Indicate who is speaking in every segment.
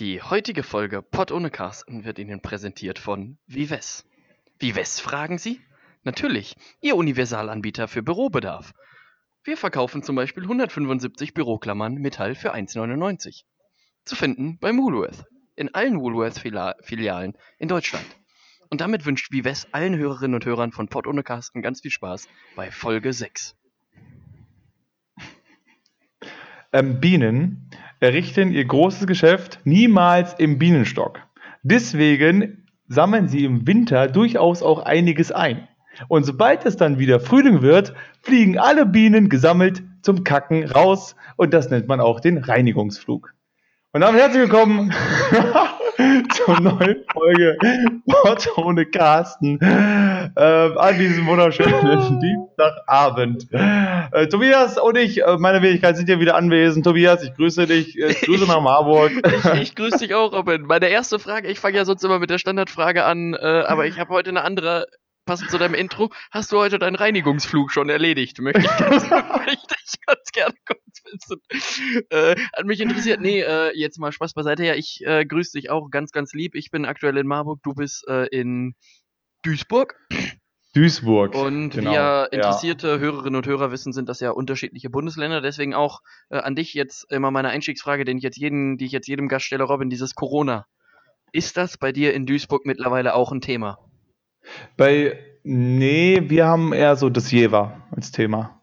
Speaker 1: Die heutige Folge Pott ohne Carsten wird Ihnen präsentiert von Vives. Vives, fragen Sie? Natürlich, Ihr Universalanbieter für Bürobedarf. Wir verkaufen zum Beispiel 175 Büroklammern Metall für 1,99. Zu finden bei Woolworth. In allen Woolworth-Filialen in Deutschland. Und damit wünscht Vives allen Hörerinnen und Hörern von Pott ohne Carsten ganz viel Spaß bei Folge 6.
Speaker 2: Ähm, Bienen errichten ihr großes Geschäft niemals im Bienenstock. Deswegen sammeln sie im Winter durchaus auch einiges ein. Und sobald es dann wieder Frühling wird, fliegen alle Bienen gesammelt zum Kacken raus und das nennt man auch den Reinigungsflug. Und damit herzlich willkommen zur neuen Folge Wort ohne Carsten äh, an diesem wunderschönen Dienstagabend. Äh, Tobias und ich, äh, meine Wenigkeit, sind hier wieder anwesend. Tobias, ich grüße dich. Äh, ich grüße nach Marburg.
Speaker 1: Ich, ich grüße dich auch, Robin. Meine erste Frage, ich fange ja sonst immer mit der Standardfrage an, äh, aber ich habe heute eine andere passend zu deinem Intro, hast du heute deinen Reinigungsflug schon erledigt? Möchte ich ganz, möchte ich ganz gerne wissen. Äh, hat mich interessiert. Nee, äh, jetzt mal Spaß beiseite. Ja, ich äh, grüße dich auch ganz, ganz lieb. Ich bin aktuell in Marburg, du bist äh, in Duisburg.
Speaker 2: Duisburg.
Speaker 1: Und
Speaker 2: genau,
Speaker 1: wir interessierte ja. Hörerinnen und Hörer wissen, sind das ja unterschiedliche Bundesländer. Deswegen auch äh, an dich jetzt immer meine Einstiegsfrage, den ich jetzt jeden, die ich jetzt jedem Gast stelle, Robin, dieses Corona. Ist das bei dir in Duisburg mittlerweile auch ein Thema?
Speaker 2: Bei, nee, wir haben eher so das Jever als Thema.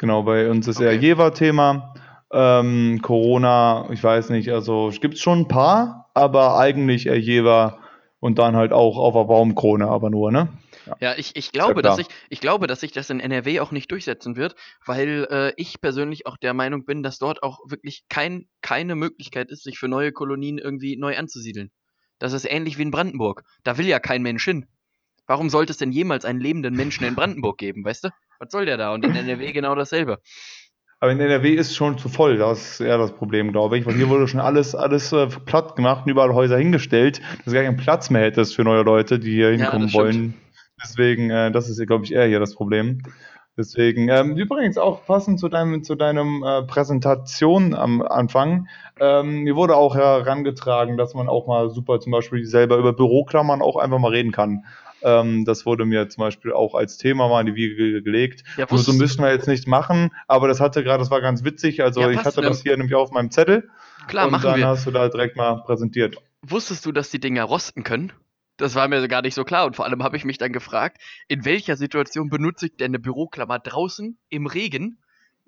Speaker 2: Genau, bei uns ist okay. eher Jever-Thema. Ähm, Corona, ich weiß nicht, also gibt es schon ein paar, aber eigentlich eher Jever und dann halt auch auf der Baumkrone, aber nur, ne?
Speaker 1: Ja, ja ich, ich, glaube, dass ich, ich glaube, dass sich das in NRW auch nicht durchsetzen wird, weil äh, ich persönlich auch der Meinung bin, dass dort auch wirklich kein, keine Möglichkeit ist, sich für neue Kolonien irgendwie neu anzusiedeln. Das ist ähnlich wie in Brandenburg. Da will ja kein Mensch hin. Warum sollte es denn jemals einen lebenden Menschen in Brandenburg geben, weißt du? Was soll der da? Und in NRW genau dasselbe.
Speaker 2: Aber in NRW ist schon zu voll, das ist eher das Problem, glaube ich. Weil hier wurde schon alles, alles äh, platt gemacht und überall Häuser hingestellt, dass du gar keinen Platz mehr hättest für neue Leute, die hier hinkommen ja, wollen. Deswegen, äh, das ist, glaube ich, eher hier das Problem. Deswegen, ähm, übrigens auch passend zu deinem, zu deinem äh, Präsentation am Anfang, ähm, mir wurde auch herangetragen, dass man auch mal super zum Beispiel selber über Büroklammern auch einfach mal reden kann. Ähm, das wurde mir zum Beispiel auch als Thema mal in die Wiege gelegt. Ja, Nur so müssen wir jetzt nicht machen, aber das hatte gerade, das war ganz witzig. Also ja, ich hatte das hier nämlich auf meinem Zettel.
Speaker 1: Klar, und machen
Speaker 2: dann
Speaker 1: wir.
Speaker 2: hast du da direkt mal präsentiert.
Speaker 1: Wusstest du, dass die Dinger rosten können? Das war mir gar nicht so klar und vor allem habe ich mich dann gefragt, in welcher Situation benutze ich denn eine Büroklammer draußen im Regen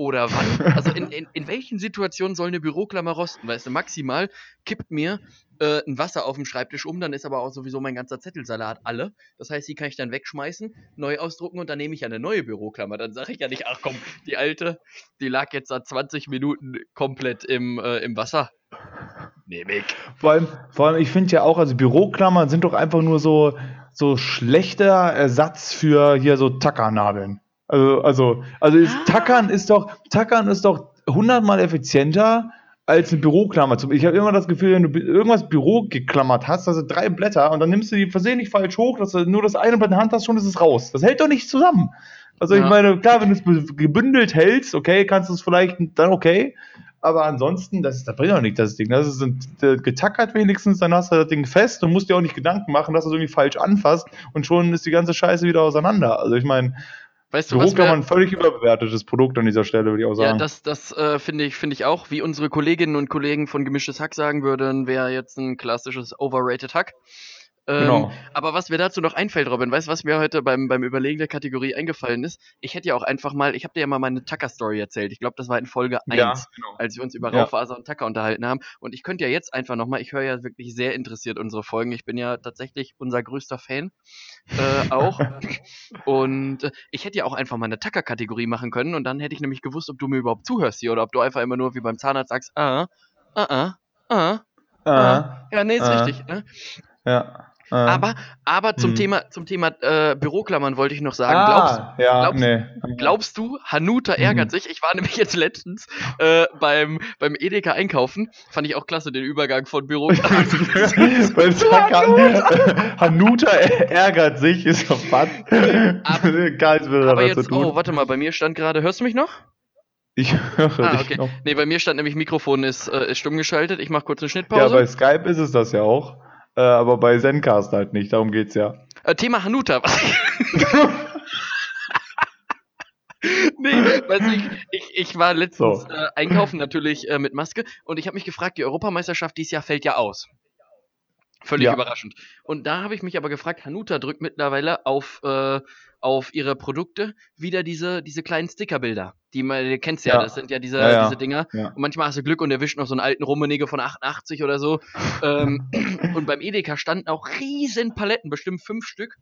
Speaker 1: oder wann? Also in, in, in welchen Situationen soll eine Büroklammer rosten? Weißt du, maximal kippt mir äh, ein Wasser auf dem Schreibtisch um, dann ist aber auch sowieso mein ganzer Zettelsalat alle. Das heißt, die kann ich dann wegschmeißen, neu ausdrucken und dann nehme ich eine neue Büroklammer. Dann sage ich ja nicht, ach komm, die alte, die lag jetzt seit 20 Minuten komplett im, äh, im Wasser.
Speaker 2: Nehme ich. Vor allem, vor allem ich finde ja auch, also Büroklammern sind doch einfach nur so, so schlechter Ersatz für hier so Tackernadeln. Also, also, also ist, ah. Tackern ist doch, Tackern ist doch hundertmal effizienter als eine Büroklammer. Ich habe immer das Gefühl, wenn du irgendwas Büro geklammert hast, also drei Blätter und dann nimmst du die versehentlich falsch hoch, dass du nur das eine Blatt in der Hand hast, schon ist es raus. Das hält doch nicht zusammen. Also ja. ich meine, klar, wenn du es gebündelt hältst, okay, kannst du es vielleicht dann okay, aber ansonsten, das, das bringt auch nicht das Ding. Das ist äh, getackert wenigstens, dann hast du das Ding fest und musst dir auch nicht Gedanken machen, dass du es irgendwie falsch anfasst und schon ist die ganze Scheiße wieder auseinander. Also ich meine,
Speaker 1: Weißt du,
Speaker 2: wir, ein völlig überbewertetes Produkt an dieser Stelle, würde ich auch sagen.
Speaker 1: Ja, das, das äh, finde ich, finde ich auch. Wie unsere Kolleginnen und Kollegen von Gemischtes Hack sagen würden, wäre jetzt ein klassisches Overrated Hack. Ähm, genau. Aber was mir dazu noch einfällt, Robin, weißt du, was mir heute beim, beim Überlegen der Kategorie eingefallen ist? Ich hätte ja auch einfach mal, ich habe dir ja mal meine Tucker-Story erzählt. Ich glaube, das war in Folge 1, ja, genau. als wir uns über ja. Raufaser und Tucker unterhalten haben. Und ich könnte ja jetzt einfach nochmal, ich höre ja wirklich sehr interessiert unsere Folgen. Ich bin ja tatsächlich unser größter Fan äh, auch. und äh, ich hätte ja auch einfach mal eine Tucker-Kategorie machen können und dann hätte ich nämlich gewusst, ob du mir überhaupt zuhörst hier oder ob du einfach immer nur wie beim Zahnarzt sagst, ah, ah, ah, ah, ah. Ja, nee, ist richtig. Ne?
Speaker 2: Ja.
Speaker 1: Ähm, aber, aber zum hm. Thema, zum Thema äh, Büroklammern wollte ich noch sagen.
Speaker 2: Ah, glaubst, ja,
Speaker 1: glaubst,
Speaker 2: nee.
Speaker 1: glaubst du, Hanuta ärgert hm. sich? Ich war nämlich jetzt letztens äh, beim, beim Edeka einkaufen. Fand ich auch klasse, den Übergang von Büro.
Speaker 2: Hanuta ärgert sich, ist doch fast.
Speaker 1: Aber, aber jetzt, oh, warte mal, bei mir stand gerade, hörst du mich noch? Ich höre ah, dich okay. noch. Nee, bei mir stand nämlich Mikrofon ist, äh, ist stumm geschaltet. Ich mache kurz eine Schnittpause.
Speaker 2: Ja, bei Skype ist es das ja auch. Äh, aber bei Zencast halt nicht. Darum geht's ja.
Speaker 1: Äh, Thema Hanuta. nee, weiß ich, ich, ich war letztens so. äh, einkaufen natürlich äh, mit Maske und ich habe mich gefragt, die Europameisterschaft dieses Jahr fällt ja aus. Völlig ja. überraschend. Und da habe ich mich aber gefragt, Hanuta drückt mittlerweile auf, äh, auf ihre Produkte wieder diese, diese kleinen Stickerbilder. Die man, du kennst ja, ja, das sind ja diese, ja, diese Dinger. Und manchmal hast du Glück und erwischt noch so einen alten Rummenigge von 88 oder so. ähm, und beim Edeka standen auch riesen Paletten, bestimmt fünf Stück,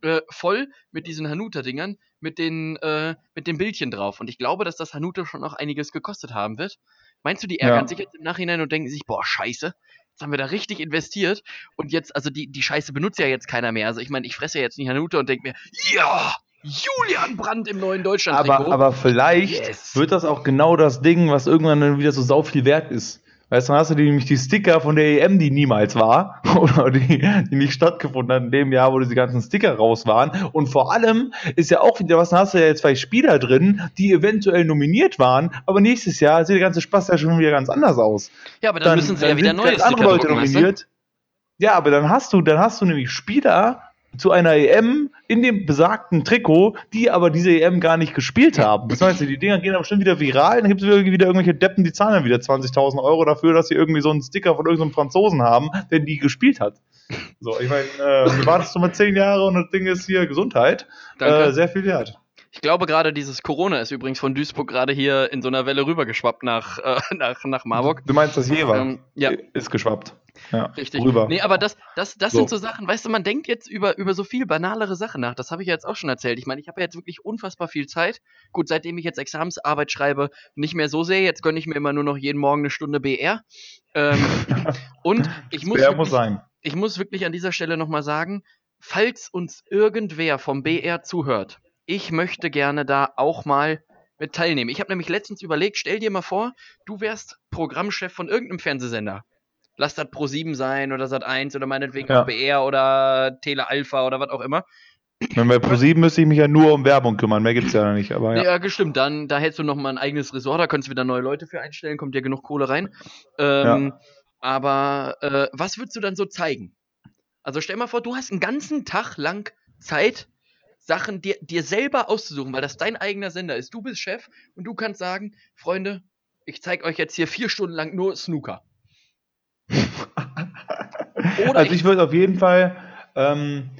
Speaker 1: äh, voll mit diesen Hanuta-Dingern, mit den, äh, mit den Bildchen drauf. Und ich glaube, dass das Hanuta schon noch einiges gekostet haben wird. Meinst du, die ärgern sich jetzt im Nachhinein und denken sich, boah, scheiße, Jetzt haben wir da richtig investiert und jetzt, also die, die Scheiße benutzt ja jetzt keiner mehr. Also ich meine, ich fresse ja jetzt nicht Hanuta und denke mir, ja, Julian Brandt im neuen Deutschland.
Speaker 2: Aber, aber vielleicht yes. wird das auch genau das Ding, was irgendwann dann wieder so sau viel wert ist. Weißt du, dann hast du nämlich die Sticker von der EM, die niemals war, oder die, die nicht stattgefunden hat in dem Jahr, wo diese ganzen Sticker raus waren. Und vor allem ist ja auch wieder was, dann hast du ja jetzt zwei Spieler drin, die eventuell nominiert waren, aber nächstes Jahr sieht der ganze Spaß ja schon wieder ganz anders aus.
Speaker 1: Ja, aber dann, dann müssen sie ja wieder neue
Speaker 2: Sticker Leute nominiert. Weißt du? Ja, aber dann hast du, dann hast du nämlich Spieler, zu einer EM in dem besagten Trikot, die aber diese EM gar nicht gespielt haben. Das heißt, die Dinger gehen dann bestimmt wieder viral, dann gibt es wieder irgendwelche Deppen, die zahlen dann wieder 20.000 Euro dafür, dass sie irgendwie so einen Sticker von irgendeinem Franzosen haben, der die gespielt hat. So, ich meine, äh, du wartest du mal zehn Jahre und das Ding ist hier Gesundheit. Äh, sehr viel wert.
Speaker 1: Ich glaube gerade dieses Corona ist übrigens von Duisburg gerade hier in so einer Welle rübergeschwappt nach, äh, nach, nach Marburg.
Speaker 2: Du meinst das Jever? Ähm, ja. Ist geschwappt.
Speaker 1: Ja, Richtig. Rüber. Nee, aber das, das, das so. sind so Sachen, weißt du, man denkt jetzt über, über so viel banalere Sachen nach. Das habe ich ja jetzt auch schon erzählt. Ich meine, ich habe ja jetzt wirklich unfassbar viel Zeit. Gut, seitdem ich jetzt Examensarbeit schreibe, nicht mehr so sehr. Jetzt gönne ich mir immer nur noch jeden Morgen eine Stunde BR. Ähm, und ich muss,
Speaker 2: wirklich, muss sein.
Speaker 1: ich muss wirklich an dieser Stelle nochmal sagen, falls uns irgendwer vom BR zuhört, ich möchte gerne da auch mal mit teilnehmen. Ich habe nämlich letztens überlegt, stell dir mal vor, du wärst Programmchef von irgendeinem Fernsehsender lass das Pro 7 sein oder Sat 1 oder meinetwegen ja. BR oder Tele Alpha oder was auch immer.
Speaker 2: Wenn bei Pro 7 müsste ich mich ja nur um Werbung kümmern, mehr gibt es ja noch nicht. Aber, ja.
Speaker 1: ja, gestimmt. Dann da hättest du noch mal ein eigenes Ressort, da könntest du wieder neue Leute für einstellen, kommt ja genug Kohle rein. Ähm, ja. Aber äh, was würdest du dann so zeigen? Also stell mal vor, du hast einen ganzen Tag lang Zeit, Sachen dir, dir selber auszusuchen, weil das dein eigener Sender ist. Du bist Chef und du kannst sagen, Freunde, ich zeige euch jetzt hier vier Stunden lang nur Snooker.
Speaker 2: also ich würde auf jeden Fall, ähm,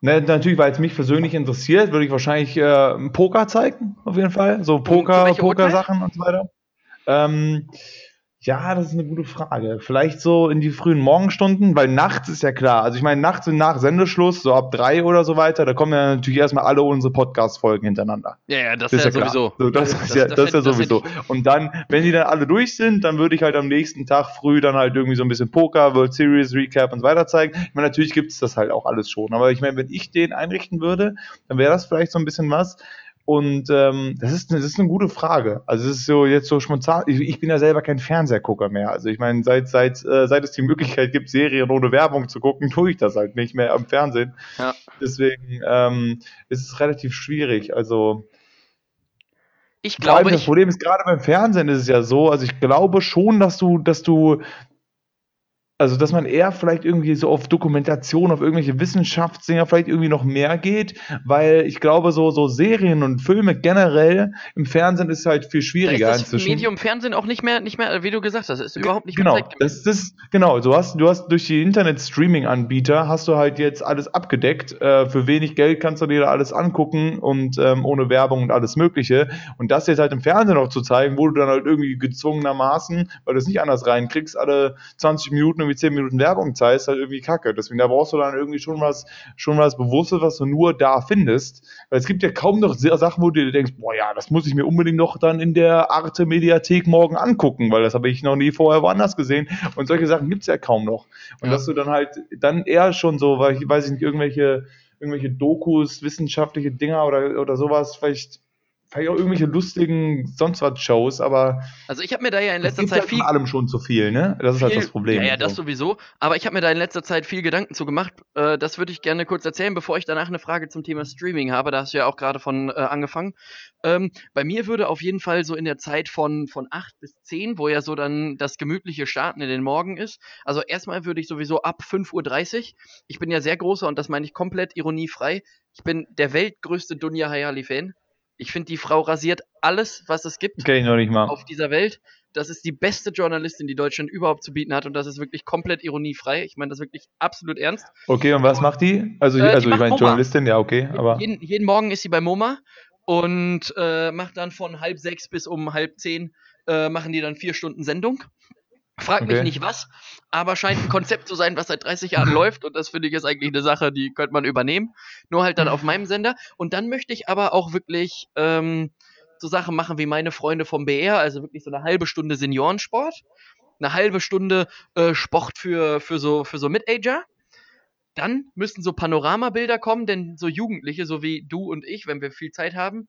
Speaker 2: ne, natürlich, weil es mich persönlich interessiert, würde ich wahrscheinlich äh, Poker zeigen, auf jeden Fall. So Poker, Poker-Sachen und so weiter. Ähm, ja, das ist eine gute Frage. Vielleicht so in die frühen Morgenstunden, weil nachts ist ja klar. Also ich meine, nachts und nach Sendeschluss, so ab drei oder so weiter, da kommen ja natürlich erstmal alle unsere Podcast-Folgen hintereinander.
Speaker 1: Ja, ja, das, das ist ja, ja sowieso.
Speaker 2: So, das, das, ist ja, das, das ist ja sowieso. Und dann, wenn die dann alle durch sind, dann würde ich halt am nächsten Tag früh dann halt irgendwie so ein bisschen Poker, World Series, Recap und so weiter zeigen. Ich meine, natürlich gibt es das halt auch alles schon. Aber ich meine, wenn ich den einrichten würde, dann wäre das vielleicht so ein bisschen was. Und ähm, das, ist, das ist eine gute Frage. Also es ist so jetzt so spontan. Ich, ich bin ja selber kein Fernsehgucker mehr. Also ich meine, seit seit äh, seit es die Möglichkeit gibt, Serien ohne Werbung zu gucken, tue ich das halt nicht mehr am Fernsehen. Ja. Deswegen ähm, ist es relativ schwierig. Also
Speaker 1: ich glaube,
Speaker 2: das Problem ist gerade beim Fernsehen ist es ja so. Also ich glaube schon, dass du dass du also, dass man eher vielleicht irgendwie so auf Dokumentation, auf irgendwelche Wissenschaftsdinger vielleicht irgendwie noch mehr geht, weil ich glaube, so, so Serien und Filme generell im Fernsehen ist halt viel schwieriger. Da ist
Speaker 1: das inzwischen. Medium Fernsehen auch nicht mehr, nicht mehr, wie du gesagt hast, ist überhaupt nicht
Speaker 2: genau, mehr Genau, das, das, genau, du hast, du hast durch die Internet-Streaming-Anbieter hast du halt jetzt alles abgedeckt. Äh, für wenig Geld kannst du dir da alles angucken und ähm, ohne Werbung und alles Mögliche. Und das jetzt halt im Fernsehen noch zu zeigen, wo du dann halt irgendwie gezwungenermaßen, weil du es nicht anders reinkriegst, alle 20 Minuten irgendwie 10 Minuten Werbung zeigst, halt irgendwie kacke. Deswegen, da brauchst du dann irgendwie schon was, schon was Bewusstes, was du nur da findest. Weil es gibt ja kaum noch Sachen, wo du dir denkst, boah ja, das muss ich mir unbedingt noch dann in der Arte Mediathek morgen angucken, weil das habe ich noch nie vorher woanders gesehen. Und solche Sachen gibt es ja kaum noch. Und ja. dass du dann halt dann eher schon so, weil ich weiß nicht, irgendwelche, irgendwelche Dokus, wissenschaftliche Dinger oder, oder sowas vielleicht vielleicht auch irgendwelche lustigen sonst was Shows, aber.
Speaker 1: Also ich habe mir da ja in letzter Zeit
Speaker 2: halt viel. allem schon zu viel, ne?
Speaker 1: Das ist halt das Problem. Ja, ja, das sowieso. Aber ich habe mir da in letzter Zeit viel Gedanken zu gemacht. Äh, das würde ich gerne kurz erzählen, bevor ich danach eine Frage zum Thema Streaming habe. Da hast du ja auch gerade von äh, angefangen. Ähm, bei mir würde auf jeden Fall so in der Zeit von, von 8 bis 10, wo ja so dann das gemütliche Starten in den Morgen ist. Also erstmal würde ich sowieso ab 5.30 Uhr. Ich bin ja sehr großer und das meine ich komplett ironiefrei. Ich bin der weltgrößte Dunja Hayali-Fan. Ich finde, die Frau rasiert alles, was es gibt
Speaker 2: okay, noch nicht mal.
Speaker 1: auf dieser Welt. Das ist die beste Journalistin, die Deutschland überhaupt zu bieten hat und das ist wirklich komplett ironiefrei. Ich meine das wirklich absolut ernst.
Speaker 2: Okay, und was macht die? Also, äh, also die ich meine Journalistin, ja, okay, aber.
Speaker 1: Jeden, jeden, Morgen ist sie bei MoMA und äh, macht dann von halb sechs bis um halb zehn äh, machen die dann vier Stunden Sendung. Frag okay. mich nicht was, aber scheint ein Konzept zu sein, was seit 30 Jahren läuft und das finde ich ist eigentlich eine Sache, die könnte man übernehmen. Nur halt dann auf meinem Sender. Und dann möchte ich aber auch wirklich ähm, so Sachen machen wie meine Freunde vom BR, also wirklich so eine halbe Stunde Seniorensport, eine halbe Stunde äh, Sport für, für so, für so Mid-Ager. Dann müssen so Panoramabilder kommen, denn so Jugendliche, so wie du und ich, wenn wir viel Zeit haben,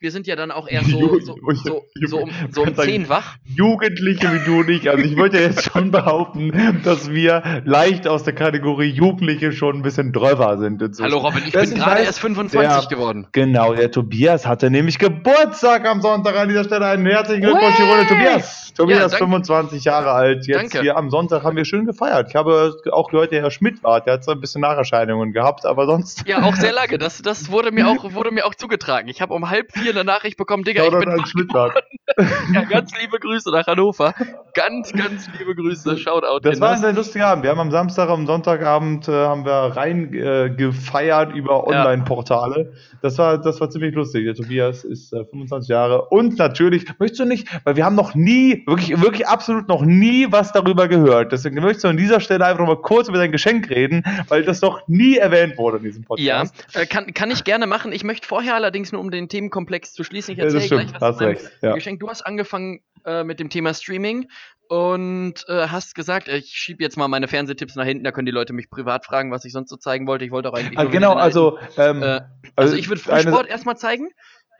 Speaker 1: wir sind ja dann auch eher so, so, so, so um, so um 10 wach.
Speaker 2: Jugendliche wie du nicht. Also ich würde ja jetzt schon behaupten, dass wir leicht aus der Kategorie Jugendliche schon ein bisschen dröver sind.
Speaker 1: Hallo Robin, ich das bin gerade erst 25
Speaker 2: der,
Speaker 1: geworden.
Speaker 2: Genau, der Tobias hatte nämlich Geburtstag am Sonntag an dieser Stelle. Einen herzlichen Glückwunsch, die Runde Tobias. Tobias, ja, 25 Jahre alt. Jetzt danke. hier am Sonntag haben wir schön gefeiert. Ich habe auch gehört, der Herr Schmidt war, der hat so ein bisschen Nacherscheinungen gehabt, aber sonst.
Speaker 1: Ja, auch sehr lange. Das, das wurde, mir auch, wurde mir auch zugetragen. Ich habe um halb vier hier eine Nachricht bekommen, Digga, ich bin
Speaker 2: Schnittlag.
Speaker 1: ja, ganz liebe Grüße nach Hannover. Ganz, ganz liebe Grüße. Shoutout.
Speaker 2: Das war ein sehr lustiger Abend. Wir haben am Samstag, am Sonntagabend äh, haben wir rein äh, gefeiert über Online-Portale. Das war, das war ziemlich lustig. Der Tobias ist äh, 25 Jahre und natürlich, möchtest du nicht, weil wir haben noch nie, wirklich, wirklich absolut noch nie was darüber gehört. Deswegen möchtest du an dieser Stelle einfach mal kurz über dein Geschenk reden, weil das doch nie erwähnt wurde in diesem
Speaker 1: Podcast. Ja, äh, kann, kann ich gerne machen. Ich möchte vorher allerdings nur, um den Themenkomplex zu schließen, ich erzähle gleich was hast recht. Ja. Geschenk. Du hast angefangen äh, mit dem Thema Streaming und äh, hast gesagt, ich schiebe jetzt mal meine Fernsehtipps nach hinten, da können die Leute mich privat fragen, was ich sonst so zeigen wollte. Ich wollte auch eigentlich.
Speaker 2: Ah, genau, also,
Speaker 1: ähm, äh, also. also ich würde Frühsport erstmal zeigen.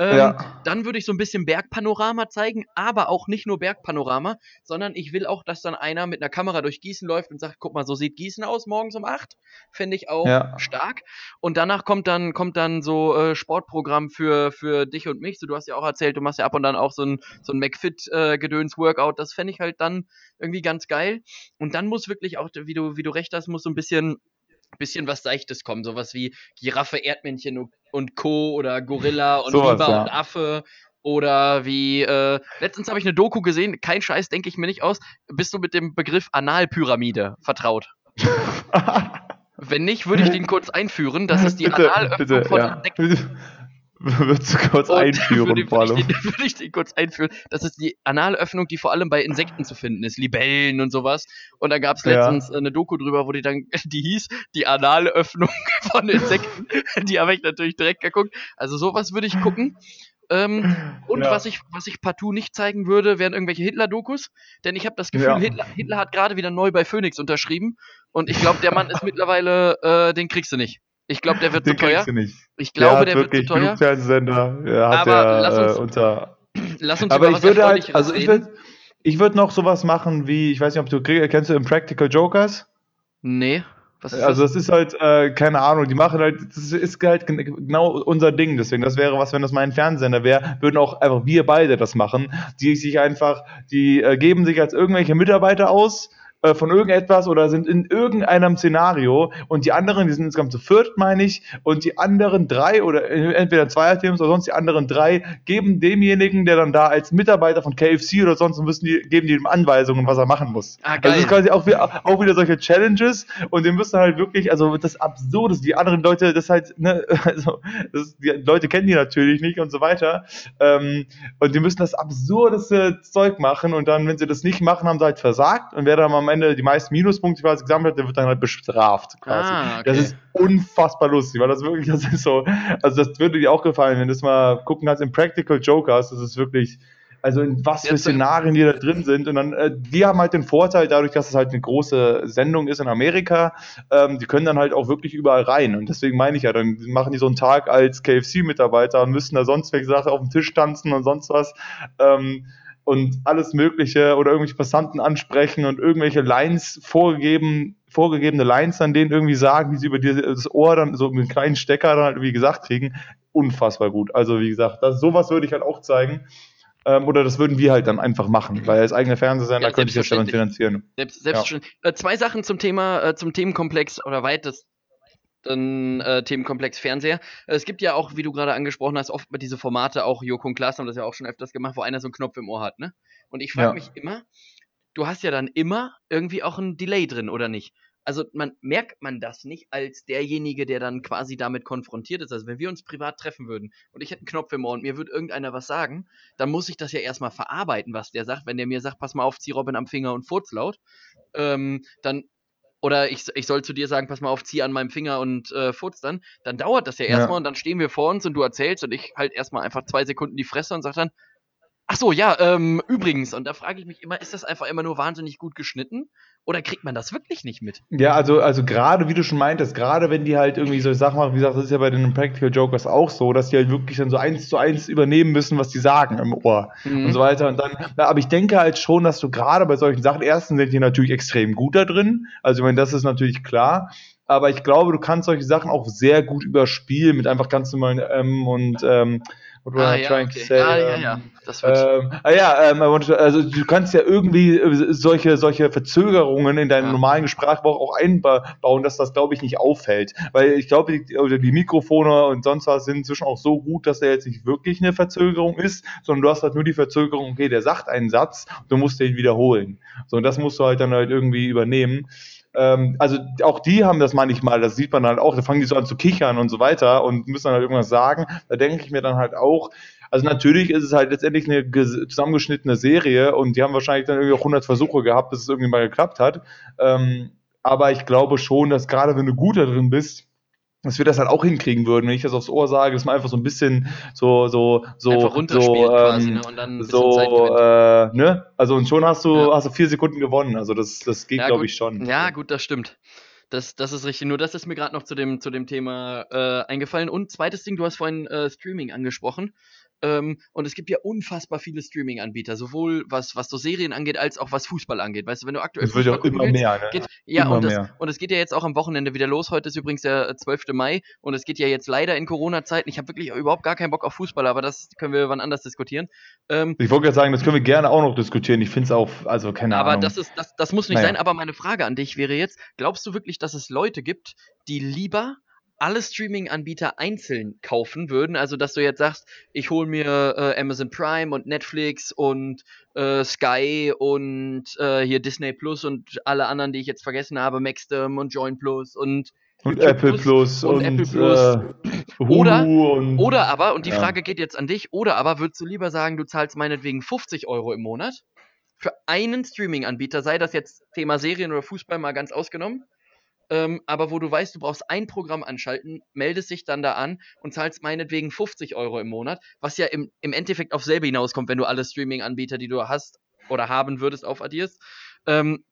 Speaker 1: Ähm, ja. Dann würde ich so ein bisschen Bergpanorama zeigen, aber auch nicht nur Bergpanorama, sondern ich will auch, dass dann einer mit einer Kamera durch Gießen läuft und sagt, guck mal, so sieht Gießen aus morgens um 8. Fände ich auch ja. stark. Und danach kommt dann, kommt dann so äh, Sportprogramm für, für dich und mich. So, du hast ja auch erzählt, du machst ja ab und dann auch so ein, so ein McFit-Gedöns-Workout. Äh, das fände ich halt dann irgendwie ganz geil. Und dann muss wirklich auch, wie du, wie du recht hast, muss so ein bisschen bisschen was Seichtes kommen, sowas wie Giraffe, Erdmännchen und Co. oder Gorilla und so Biber ja. und Affe oder wie, äh, letztens habe ich eine Doku gesehen, kein Scheiß, denke ich mir nicht aus. Bist du mit dem Begriff Analpyramide vertraut? Wenn nicht, würde ich den kurz einführen. Das ist die bitte, Analöffnung bitte, von
Speaker 2: ja. Würdest du kurz und einführen,
Speaker 1: würde, vor allem. Würde ich, den, würde ich den kurz einführen. Das ist die Analöffnung, die vor allem bei Insekten zu finden ist. Libellen und sowas. Und da gab es letztens ja. eine Doku drüber, wo die dann, die hieß, die Analöffnung von Insekten. die habe ich natürlich direkt geguckt. Also sowas würde ich gucken. Ähm, und ja. was, ich, was ich partout nicht zeigen würde, wären irgendwelche Hitler-Dokus. Denn ich habe das Gefühl, ja. Hitler, Hitler hat gerade wieder neu bei Phoenix unterschrieben. Und ich glaube, der Mann ist mittlerweile, äh, den kriegst du nicht. Ich glaube, der wird
Speaker 2: Den
Speaker 1: zu teuer.
Speaker 2: Du nicht.
Speaker 1: Ich glaube, der, der wird zu teuer.
Speaker 2: Fernsehsender. Ja, hat Aber der,
Speaker 1: lass uns,
Speaker 2: äh, unter.
Speaker 1: Lass uns
Speaker 2: Aber ich würde halt, also ich würde, ich würde noch sowas machen wie, ich weiß nicht, ob du kennst du Impractical Jokers?
Speaker 1: Nee.
Speaker 2: Also das? das ist halt, äh, keine Ahnung, die machen halt, das ist halt genau unser Ding. Deswegen, das wäre was, wenn das mein Fernsehsender wäre, würden auch einfach wir beide das machen. Die sich einfach, die äh, geben sich als irgendwelche Mitarbeiter aus äh, von irgendetwas oder sind in irgendeinem Szenario und die anderen, die sind insgesamt zu viert, meine ich, und die anderen drei oder entweder Zweierteams oder sonst die anderen drei geben demjenigen, der dann da als Mitarbeiter von KFC oder sonst müssen die, geben die ihm Anweisungen, was er machen muss. Ah, geil. Also das ist quasi auch wieder, auch wieder solche Challenges und die müssen halt wirklich, also das Absurde, die anderen Leute, das halt, ne, also das, die Leute kennen die natürlich nicht und so weiter. Ähm, und die müssen das absurdeste Zeug machen und dann, wenn sie das nicht machen, haben sie halt versagt und wer dann am Ende die meisten Minuspunkte quasi gesammelt hat, der wird dann halt bestraft quasi. Ah, okay. Das ist unfassbar lustig, weil das wirklich, das ist so, also das würde dir auch gefallen, wenn du das mal gucken kannst im Practical Jokers, das ist wirklich, also in was für Szenarien die da drin sind. Und dann, äh, die haben halt den Vorteil, dadurch, dass es halt eine große Sendung ist in Amerika, ähm, die können dann halt auch wirklich überall rein. Und deswegen meine ich ja, dann machen die so einen Tag als KFC-Mitarbeiter und müssen da sonst welche Sachen auf dem Tisch tanzen und sonst was. Ähm, und alles Mögliche oder irgendwelche Passanten ansprechen und irgendwelche Lines vorgegeben, vorgegebene Lines an denen irgendwie sagen, wie sie über das Ohr dann so mit einem kleinen Stecker dann halt wie gesagt kriegen. Unfassbar gut. Also wie gesagt, das, sowas würde ich halt auch zeigen. Ähm, oder das würden wir halt dann einfach machen, weil als eigener Fernsehsender ja, könnte ich das dann finanzieren.
Speaker 1: Selbst, selbstverständlich. Ja. Äh, zwei Sachen zum Thema, äh, zum Themenkomplex oder weitest dann äh, Themenkomplex Fernseher. Äh, es gibt ja auch, wie du gerade angesprochen hast, oft diese Formate, auch Joko und Klaas haben das ja auch schon öfters gemacht, wo einer so einen Knopf im Ohr hat, ne? Und ich frage ja. mich immer, du hast ja dann immer irgendwie auch ein Delay drin, oder nicht? Also man merkt man das nicht als derjenige, der dann quasi damit konfrontiert ist. Also wenn wir uns privat treffen würden und ich hätte einen Knopf im Ohr und mir würde irgendeiner was sagen, dann muss ich das ja erstmal verarbeiten, was der sagt. Wenn der mir sagt, pass mal auf, zieh Robin am Finger und furz laut, ähm, dann oder ich, ich soll zu dir sagen, pass mal auf, zieh an meinem Finger und äh, furz dann, dann dauert das ja erstmal ja. und dann stehen wir vor uns und du erzählst und ich halt erstmal einfach zwei Sekunden die Fresse und sag dann, ach so, ja, ähm, übrigens, und da frage ich mich immer, ist das einfach immer nur wahnsinnig gut geschnitten oder kriegt man das wirklich nicht mit?
Speaker 2: Ja, also, also gerade, wie du schon meintest, gerade wenn die halt irgendwie so Sachen machen, wie gesagt, das ist ja bei den Practical Jokers auch so, dass die halt wirklich dann so eins zu eins übernehmen müssen, was die sagen im Ohr mhm. und so weiter. Und dann, aber ich denke halt schon, dass du gerade bei solchen Sachen, erstens sind die natürlich extrem gut da drin. Also, ich meine, das ist natürlich klar aber ich glaube, du kannst solche Sachen auch sehr gut überspielen mit einfach ganz normalen M und ähm,
Speaker 1: What ah, ja, trying okay. to say? Ah, ja, ja.
Speaker 2: Das wird ähm, ah, ja, ähm, also du kannst ja irgendwie äh, solche, solche Verzögerungen in deinen ja. normalen Sprachgebrauch auch einbauen, dass das, glaube ich, nicht auffällt. Weil ich glaube, die, die Mikrofone und sonst was sind inzwischen auch so gut, dass da jetzt nicht wirklich eine Verzögerung ist, sondern du hast halt nur die Verzögerung, okay, der sagt einen Satz, du musst den wiederholen. So, und das musst du halt dann halt irgendwie übernehmen. Ähm, also auch die haben das manchmal, das sieht man halt auch, da fangen die so an zu kichern und so weiter und müssen dann halt irgendwas sagen. Da denke ich mir dann halt auch, also natürlich ist es halt letztendlich eine zusammengeschnittene Serie und die haben wahrscheinlich dann irgendwie auch 100 Versuche gehabt, bis es irgendwie mal geklappt hat. Ähm, aber ich glaube schon, dass gerade wenn du gut da drin bist, dass wir das halt auch hinkriegen würden, wenn ich das aufs Ohr sage, dass man einfach so ein bisschen so so so einfach so, ähm, quasi, ne? und dann so äh, ne also und schon hast du ja. hast du vier Sekunden gewonnen also das das geht ja, glaube ich schon
Speaker 1: ja gut das stimmt das, das ist richtig. Nur das ist mir gerade noch zu dem, zu dem Thema äh, eingefallen. Und zweites Ding, du hast vorhin äh, Streaming angesprochen. Ähm, und es gibt ja unfassbar viele Streaming-Anbieter, sowohl was, was so Serien angeht, als auch was Fußball angeht. Weißt du, wenn du aktuell.
Speaker 2: Es wird ja immer willst, mehr, ne?
Speaker 1: Geht, ja, immer und, das, mehr. und es geht ja jetzt auch am Wochenende wieder los. Heute ist übrigens der 12. Äh, Mai und es geht ja jetzt leider in Corona-Zeiten. Ich habe wirklich überhaupt gar keinen Bock auf Fußball, aber das können wir wann anders diskutieren.
Speaker 2: Ähm, ich wollte gerade sagen, das können wir gerne auch noch diskutieren. Ich finde es auch, also keine
Speaker 1: aber
Speaker 2: Ahnung.
Speaker 1: Aber das, ist, das, das muss nicht naja. sein. Aber meine Frage an dich wäre jetzt: Glaubst du wirklich, dass es Leute gibt, die lieber alle Streaming-Anbieter einzeln kaufen würden. Also, dass du jetzt sagst, ich hole mir äh, Amazon Prime und Netflix und äh, Sky und äh, hier Disney Plus und alle anderen, die ich jetzt vergessen habe, Maxdom und Join Plus und
Speaker 2: und Apple Plus, Plus und, und, Apple Plus.
Speaker 1: Äh, oder, und, oder aber, und die ja. Frage geht jetzt an dich, oder aber würdest du lieber sagen, du zahlst meinetwegen 50 Euro im Monat für einen Streaming-Anbieter, sei das jetzt Thema Serien oder Fußball mal ganz ausgenommen, ähm, aber wo du weißt, du brauchst ein Programm anschalten, meldest dich dann da an und zahlst meinetwegen 50 Euro im Monat, was ja im, im Endeffekt auf selbe hinauskommt, wenn du alle Streaming-Anbieter, die du hast oder haben würdest, aufaddierst. Ähm,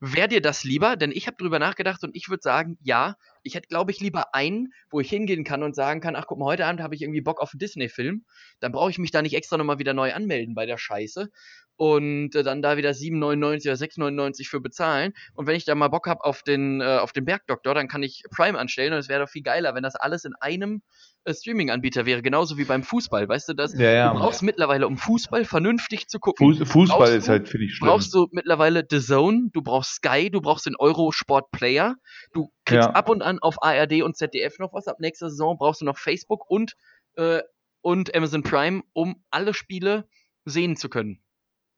Speaker 1: Wäre dir das lieber? Denn ich habe drüber nachgedacht und ich würde sagen, ja, ich hätte, glaube ich, lieber einen, wo ich hingehen kann und sagen kann, ach guck mal, heute Abend habe ich irgendwie Bock auf einen Disney-Film. Dann brauche ich mich da nicht extra nochmal wieder neu anmelden bei der Scheiße und äh, dann da wieder 7,99 oder 6,99 für bezahlen. Und wenn ich da mal Bock habe auf den, äh, auf den Bergdoktor, dann kann ich Prime anstellen und es wäre doch viel geiler, wenn das alles in einem äh, Streaming-Anbieter wäre, genauso wie beim Fußball. Weißt du das?
Speaker 2: Ja, ja,
Speaker 1: du brauchst ja. mittlerweile, um Fußball vernünftig zu gucken.
Speaker 2: Fuß, Fußball ist halt für dich
Speaker 1: schlimm. Brauchst du mittlerweile The Zone, du brauchst Sky, du brauchst den Eurosport Player, du kriegst ab und an auf ARD und ZDF noch was. Ab nächster Saison brauchst du noch Facebook und, äh, und Amazon Prime, um alle Spiele sehen zu können.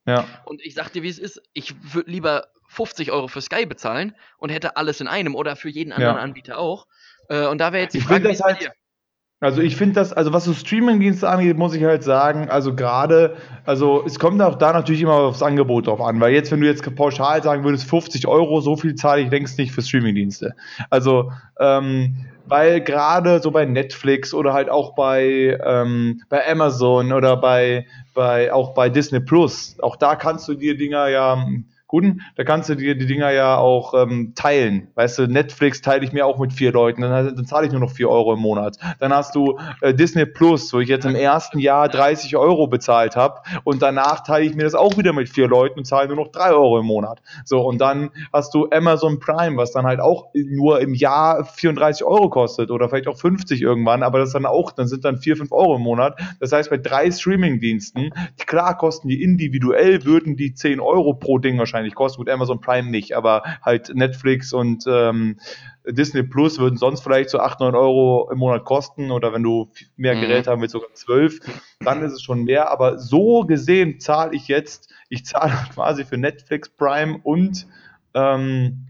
Speaker 2: Ja.
Speaker 1: Und ich sag dir, wie es ist, ich würde lieber 50 Euro für Sky bezahlen und hätte alles in einem oder für jeden anderen ja. Anbieter auch. Äh, und da wäre jetzt die
Speaker 2: ich Frage, das halt, Also ich finde das, also was so Streaming-Dienste angeht, muss ich halt sagen, also gerade, also es kommt auch da natürlich immer aufs Angebot drauf an, weil jetzt, wenn du jetzt pauschal sagen würdest, 50 Euro, so viel zahle ich längst nicht für Streaming-Dienste. Also, ähm, weil gerade so bei Netflix oder halt auch bei, ähm, bei Amazon oder bei, bei, auch bei Disney Plus, auch da kannst du dir Dinger ja Guten, da kannst du dir die Dinger ja auch ähm, teilen. Weißt du, Netflix teile ich mir auch mit vier Leuten, dann, dann zahle ich nur noch vier Euro im Monat. Dann hast du äh, Disney Plus, wo ich jetzt im ersten Jahr 30 Euro bezahlt habe und danach teile ich mir das auch wieder mit vier Leuten und zahle nur noch drei Euro im Monat. So, und dann hast du Amazon Prime, was dann halt auch nur im Jahr 34 Euro kostet oder vielleicht auch 50 irgendwann, aber das dann auch, dann sind dann vier, fünf Euro im Monat. Das heißt, bei drei Streaming-Diensten, klar kosten die individuell, würden die 10 Euro pro Ding wahrscheinlich wahrscheinlich kosten. Gut, Amazon Prime nicht, aber halt Netflix und ähm, Disney Plus würden sonst vielleicht so 8, 9 Euro im Monat kosten oder wenn du mehr mhm. Geräte haben willst, sogar 12, dann ist es schon mehr. Aber so gesehen zahle ich jetzt, ich zahle quasi für Netflix, Prime und ähm,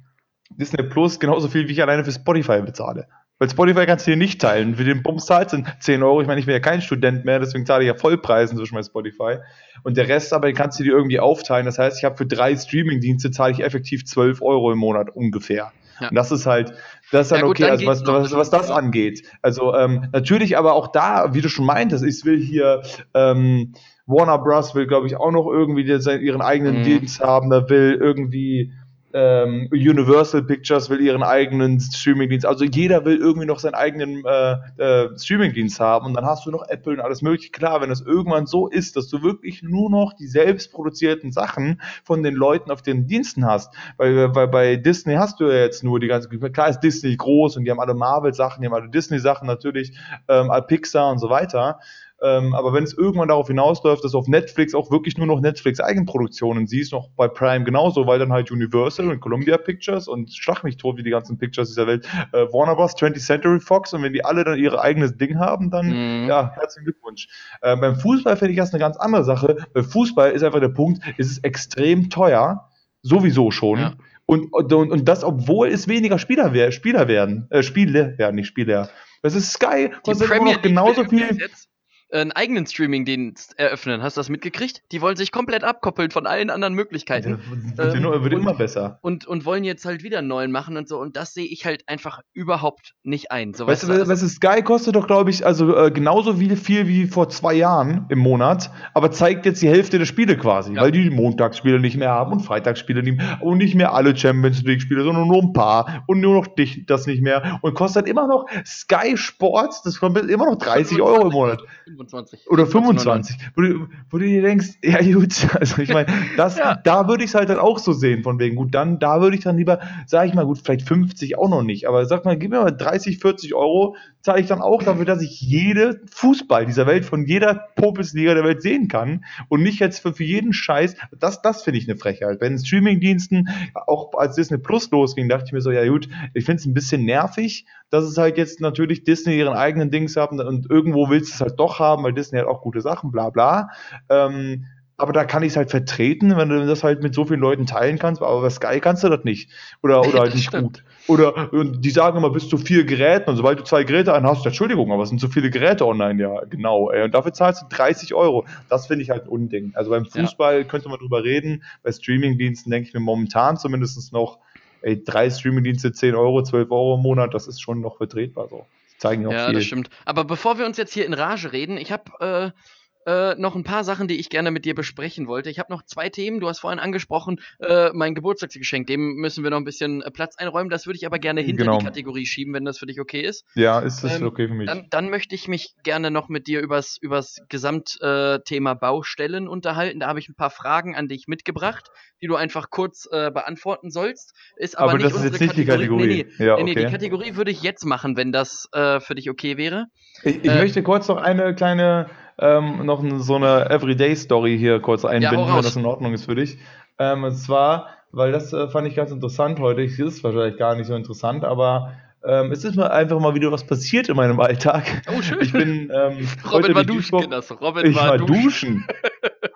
Speaker 2: Disney Plus genauso viel, wie ich alleine für Spotify bezahle. Weil Spotify kannst du dir nicht teilen. Für den Bums zahlt sind 10 Euro. Ich meine, ich bin ja kein Student mehr, deswegen zahle ich ja Vollpreisen zwischen bei Spotify. Und der Rest aber, den kannst du dir irgendwie aufteilen. Das heißt, ich habe für drei Streaming-Dienste zahle ich effektiv 12 Euro im Monat ungefähr. Ja. Und das ist halt, das ist dann ja, gut, okay, dann also was, was, was, das angeht. Also ähm, natürlich aber auch da, wie du schon meintest, ich will hier ähm, Warner Bros. will, glaube ich, auch noch irgendwie ihren eigenen mhm. Dienst haben. Da will irgendwie ähm, Universal Pictures will ihren eigenen Streamingdienst. Also jeder will irgendwie noch seinen eigenen äh, äh, Streamingdienst haben und dann hast du noch Apple und alles mögliche. Klar, wenn es irgendwann so ist, dass du wirklich nur noch die selbst produzierten Sachen von den Leuten auf den Diensten hast, weil, weil bei Disney hast du ja jetzt nur die ganze, klar ist Disney groß und die haben alle Marvel-Sachen, die haben alle Disney-Sachen natürlich, ähm, Pixar und so weiter. Ähm, aber wenn es irgendwann darauf hinausläuft, dass auf Netflix auch wirklich nur noch Netflix-Eigenproduktionen siehst, noch bei Prime genauso, weil dann halt Universal und Columbia Pictures und schlag mich tot wie die ganzen Pictures dieser Welt, äh, Warner Bros., 20th Century Fox und wenn die alle dann ihr eigenes Ding haben, dann mhm. ja, herzlichen Glückwunsch. Äh, beim Fußball finde ich das eine ganz andere Sache. Bei Fußball ist einfach der Punkt, es ist extrem teuer, sowieso schon. Ja. Und, und, und das, obwohl es weniger Spieler, Spieler werden, äh, Spiele werden, nicht Spieler. Das ist Sky, kostet immer noch genauso viel. Jetzt
Speaker 1: einen eigenen Streaming-Dienst eröffnen. Hast du das mitgekriegt? Die wollen sich komplett abkoppeln von allen anderen Möglichkeiten.
Speaker 2: Der ähm, wird, immer besser.
Speaker 1: Und, und wollen jetzt halt wieder einen neuen machen und so. Und das sehe ich halt einfach überhaupt nicht ein. So,
Speaker 2: weißt, du, was also, Sky kostet doch, glaube ich, also äh, genauso viel, viel wie vor zwei Jahren im Monat, aber zeigt jetzt die Hälfte der Spiele quasi, ja. weil die Montagsspiele nicht mehr haben und Freitagsspiele nicht mehr und nicht mehr alle Champions League-Spiele, sondern nur ein paar und nur noch dich das nicht mehr und kostet immer noch Sky Sports, das kostet immer noch 30 Euro im Monat. 25. Oder 25. Wo du, wo du dir denkst, ja gut, also ich meine, das, ja. da würde ich es halt dann auch so sehen, von wegen, gut, dann, da würde ich dann lieber, sage ich mal, gut, vielleicht 50 auch noch nicht, aber sag mal, gib mir mal 30, 40 Euro, zahle ich dann auch dafür, dass ich jede Fußball dieser Welt von jeder Popelsliga der Welt sehen kann und nicht jetzt für, für jeden Scheiß, das, das finde ich eine Frechheit. Wenn Streamingdiensten, auch als Disney Plus losging, dachte ich mir so, ja gut, ich finde es ein bisschen nervig, dass es halt jetzt natürlich Disney ihren eigenen Dings haben und irgendwo willst du es halt doch haben, weil Disney hat auch gute Sachen, bla bla. Ähm, aber da kann ich es halt vertreten, wenn du das halt mit so vielen Leuten teilen kannst, aber bei Sky kannst du das nicht. Oder, oder halt nicht gut. Oder die sagen immer bis zu vier Geräten und sobald du zwei Geräte ein hast, Entschuldigung, aber es sind so viele Geräte online, ja, genau. Ey. Und dafür zahlst du 30 Euro. Das finde ich halt Unding. Also beim Fußball ja. könnte man drüber reden, bei Streamingdiensten denke ich mir momentan zumindest noch, ey, drei Streamingdienste, 10 Euro, 12 Euro im Monat, das ist schon noch vertretbar so.
Speaker 1: zeigen auch ja, viel. das stimmt. Aber bevor wir uns jetzt hier in Rage reden, ich habe äh, äh, noch ein paar Sachen, die ich gerne mit dir besprechen wollte. Ich habe noch zwei Themen. Du hast vorhin angesprochen, äh, mein Geburtstagsgeschenk. Dem müssen wir noch ein bisschen äh, Platz einräumen. Das würde ich aber gerne hinter genau. die Kategorie schieben, wenn das für dich okay ist.
Speaker 2: Ja, ist das ähm, okay für mich.
Speaker 1: Dann, dann, möchte ich mich gerne noch mit dir übers, übers Gesamtthema äh, Baustellen unterhalten. Da habe ich ein paar Fragen an dich mitgebracht, die du einfach kurz äh, beantworten sollst. Ist aber, aber nicht das ist jetzt nicht Kategorie. die Kategorie. Nee, nee, ja, okay. nee, die Kategorie würde ich jetzt machen, wenn das äh, für dich okay wäre.
Speaker 2: Ich, ich möchte kurz noch eine kleine ähm, noch so eine Everyday-Story hier kurz einbinden, ja, wenn das in Ordnung ist für dich. Ähm, und zwar, weil das äh, fand ich ganz interessant heute. Es ist wahrscheinlich gar nicht so interessant, aber ähm, es ist mir einfach mal wieder was passiert in meinem Alltag.
Speaker 1: Oh, schön.
Speaker 2: Ich bin ähm,
Speaker 1: Robin war duschen, Kinders.
Speaker 2: Robin ich war, war duschen. duschen.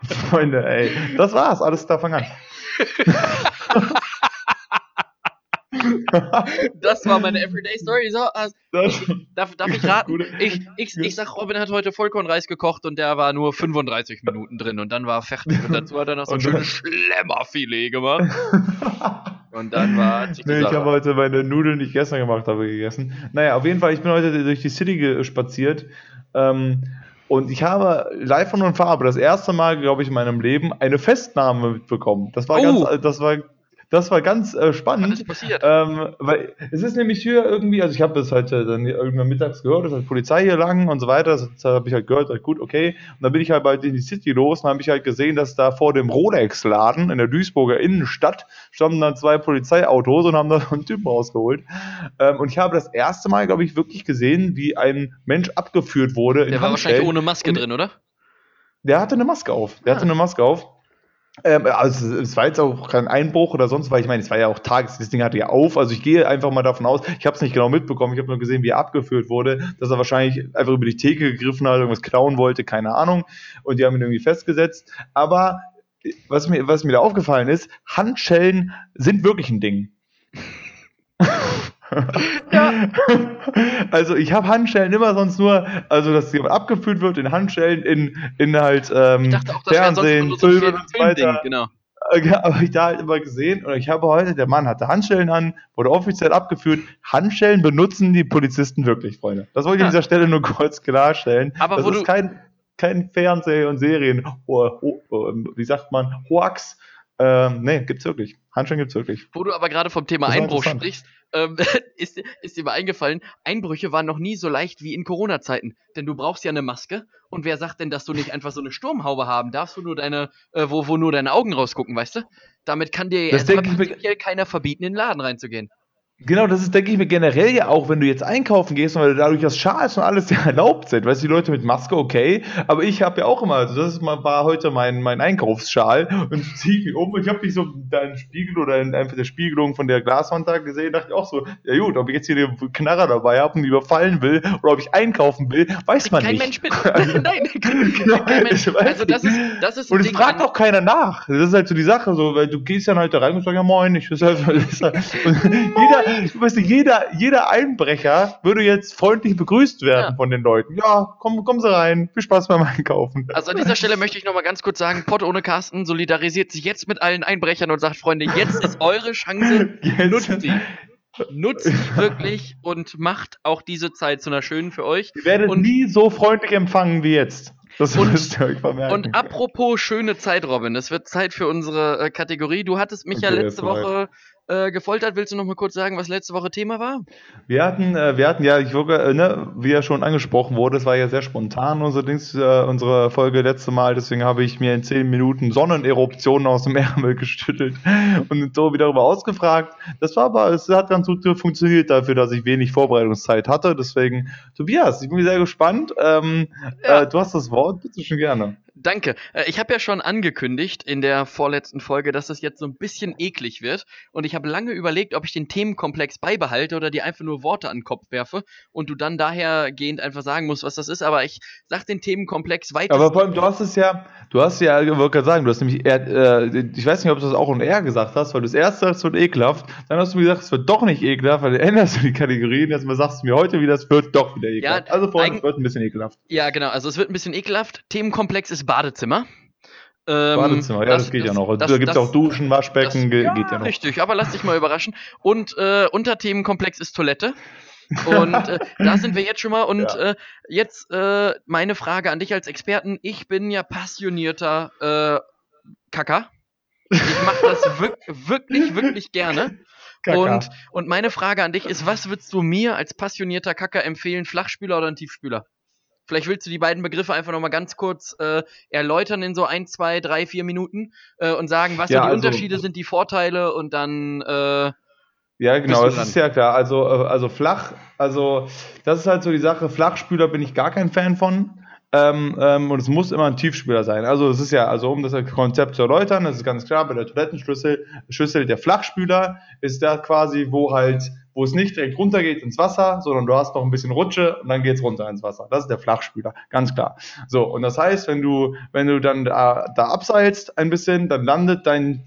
Speaker 2: Freunde, ey. Das war's. Alles da fang an.
Speaker 1: das war meine Everyday Story. So, also, darf, darf ich raten? Ich, ich, ich sag, Robin hat heute Vollkornreis gekocht und der war nur 35 Minuten drin und dann war er fertig. Und dazu hat er noch so ein schönes Schlemmerfilet gemacht. Und dann war.
Speaker 2: Nee, ich habe heute meine Nudeln, die ich gestern gemacht habe, gegessen. Naja, auf jeden Fall, ich bin heute durch die City spaziert. Ähm, und ich habe live von und Farbe das erste Mal, glaube ich, in meinem Leben eine Festnahme mitbekommen. Das war oh. ganz, das war das war ganz äh, spannend. Was ist passiert? Ähm, weil es ist nämlich hier irgendwie, also ich habe das halt äh, dann irgendwann mittags gehört, ist halt Polizei hier lang und so weiter. Das, das habe ich halt gehört, halt gut, okay. Und dann bin ich halt bald in die City los und habe ich halt gesehen, dass da vor dem Rolex-Laden in der Duisburger Innenstadt standen dann zwei Polizeiautos und haben da einen Typen rausgeholt. Ähm, und ich habe das erste Mal, glaube ich, wirklich gesehen, wie ein Mensch abgeführt wurde.
Speaker 1: Der war wahrscheinlich ohne Maske drin, oder?
Speaker 2: Der hatte eine Maske auf. Der ah. hatte eine Maske auf. Ähm, also es war jetzt auch kein Einbruch oder sonst, weil ich meine, es war ja auch tags, das Ding hatte ja auf. Also ich gehe einfach mal davon aus, ich habe es nicht genau mitbekommen, ich habe nur gesehen, wie er abgeführt wurde, dass er wahrscheinlich einfach über die Theke gegriffen hat, irgendwas klauen wollte, keine Ahnung. Und die haben ihn irgendwie festgesetzt. Aber was mir, was mir da aufgefallen ist, Handschellen sind wirklich ein Ding. ja. Also ich habe Handschellen immer sonst nur, also dass jemand abgefüllt wird in Handschellen, in, in halt ähm, ich dachte auch, das Fernsehen, so Filme und so weiter. Genau. Aber ich da halt immer gesehen und ich habe heute, der Mann hatte Handschellen an, wurde offiziell abgeführt. Handschellen benutzen die Polizisten wirklich, Freunde. Das wollte ich ja. an dieser Stelle nur kurz klarstellen. Aber das ist kein, kein Fernseh- und Serien, oh, oh, oh, wie sagt man, Hoax. Ähm, nee, gibt's wirklich. Handschellen gibt's wirklich.
Speaker 1: Wo du aber gerade vom Thema Einbruch sprichst, ähm, ist, ist dir mal eingefallen, Einbrüche waren noch nie so leicht wie in Corona-Zeiten. Denn du brauchst ja eine Maske. Und wer sagt denn, dass du nicht einfach so eine Sturmhaube haben darfst, wo nur deine, äh, wo, wo nur deine Augen rausgucken, weißt du? Damit kann dir prinzipiell keiner verbieten, in den Laden reinzugehen.
Speaker 2: Genau, das ist, denke ich mir, generell ja auch, wenn du jetzt einkaufen gehst, weil dadurch das Schals und alles ja erlaubt sind. Weißt du, die Leute mit Maske, okay, aber ich habe ja auch immer, also das ist war heute mein, mein Einkaufsschal und ziehe mich um und ich habe mich so da im Spiegel oder in einfach der Spiegelung von der Glaswand da gesehen, dachte ich auch so, ja gut, ob ich jetzt hier den Knarrer dabei habe und überfallen will oder ob ich einkaufen will, weiß man kein nicht. Mensch bin. Nein, genau, kein Mensch. Also das ist, das ist Und es fragt auch keiner nach. Das ist halt so die Sache, so, weil du gehst dann halt da rein und sagst, ja moin, ich weiß halt, und jeder, weißt du, jeder, jeder Einbrecher würde jetzt freundlich begrüßt werden ja. von den Leuten. Ja, komm, kommen Sie rein. Viel Spaß beim Einkaufen.
Speaker 1: Also an dieser Stelle möchte ich nochmal ganz kurz sagen, Pott ohne Carsten solidarisiert sich jetzt mit allen Einbrechern und sagt, Freunde, jetzt ist eure Chance. Nutzt sie. Nutzt sie wirklich und macht auch diese Zeit zu einer schönen für euch.
Speaker 2: Ihr werdet
Speaker 1: und
Speaker 2: nie so freundlich empfangen wie jetzt.
Speaker 1: Das und, müsst ihr euch vermerken. Und apropos schöne Zeit, Robin, es wird Zeit für unsere äh, Kategorie. Du hattest mich okay, ja letzte Woche äh, gefoltert. Willst du noch mal kurz sagen, was letzte Woche Thema war?
Speaker 2: Wir hatten, äh, wir hatten ja, ich wurde, äh, ne, wie ja schon angesprochen wurde, es war ja sehr spontan unser Dings, äh, unsere Folge letzte Mal. Deswegen habe ich mir in zehn Minuten Sonneneruptionen aus dem Ärmel geschüttelt und so wieder darüber ausgefragt. Das war aber, es hat ganz gut funktioniert dafür, dass ich wenig Vorbereitungszeit hatte. Deswegen, Tobias, ich bin sehr gespannt. Ähm, ja. Äh, du hast das Wort, bitte schon gerne.
Speaker 1: Danke. Äh, ich habe ja schon angekündigt in der vorletzten Folge, dass das jetzt so ein bisschen eklig wird. Und ich habe lange überlegt, ob ich den Themenkomplex beibehalte oder dir einfach nur Worte an den Kopf werfe und du dann dahergehend einfach sagen musst, was das ist. Aber ich sag den Themenkomplex weiter.
Speaker 2: Aber vor allem, du hast es ja, du hast ja, ich wollte gerade sagen, du hast nämlich, eher, äh, ich weiß nicht, ob du das auch und er gesagt hast, weil du das erste sagst, es wird ekelhaft. Dann hast du mir gesagt, es wird doch nicht ekelhaft, weil du änderst du die Kategorien. Jetzt mal sagst du mir heute wieder, es wird doch wieder ekelhaft. Ja, also vor allem, es wird ein bisschen ekelhaft.
Speaker 1: Ja, genau. Also es wird ein bisschen ekelhaft. Themenkomplex ist Badezimmer.
Speaker 2: Ähm, Badezimmer, ja, das, das geht das, ja noch. Das, da gibt es auch Duschen, Waschbecken, das, ja, geht ja noch.
Speaker 1: Richtig, aber lass dich mal überraschen. Und äh, Unterthemenkomplex ist Toilette. Und äh, da sind wir jetzt schon mal. Und ja. äh, jetzt äh, meine Frage an dich als Experten. Ich bin ja passionierter äh, Kacker. Ich mache das wirk wirklich, wirklich gerne. Und, und meine Frage an dich ist, was würdest du mir als passionierter Kacker empfehlen, Flachspüler oder ein Tiefspüler? Vielleicht willst du die beiden Begriffe einfach nochmal ganz kurz äh, erläutern in so ein, zwei, drei, vier Minuten äh, und sagen, was ja, so die also, Unterschiede sind, die Vorteile und dann. Äh,
Speaker 2: ja, genau, das ist ja klar. Also, äh, also flach, also das ist halt so die Sache. Flachspüler bin ich gar kein Fan von. Ähm, ähm, und es muss immer ein Tiefspüler sein. Also es ist ja, also um das Konzept zu erläutern, das ist ganz klar, bei der Toilettenschlüssel, Schüssel, der Flachspüler ist da quasi, wo halt, wo es nicht direkt runtergeht ins Wasser, sondern du hast noch ein bisschen Rutsche und dann geht's runter ins Wasser. Das ist der Flachspüler, ganz klar. So, und das heißt, wenn du, wenn du dann da, da abseilst ein bisschen, dann landet dein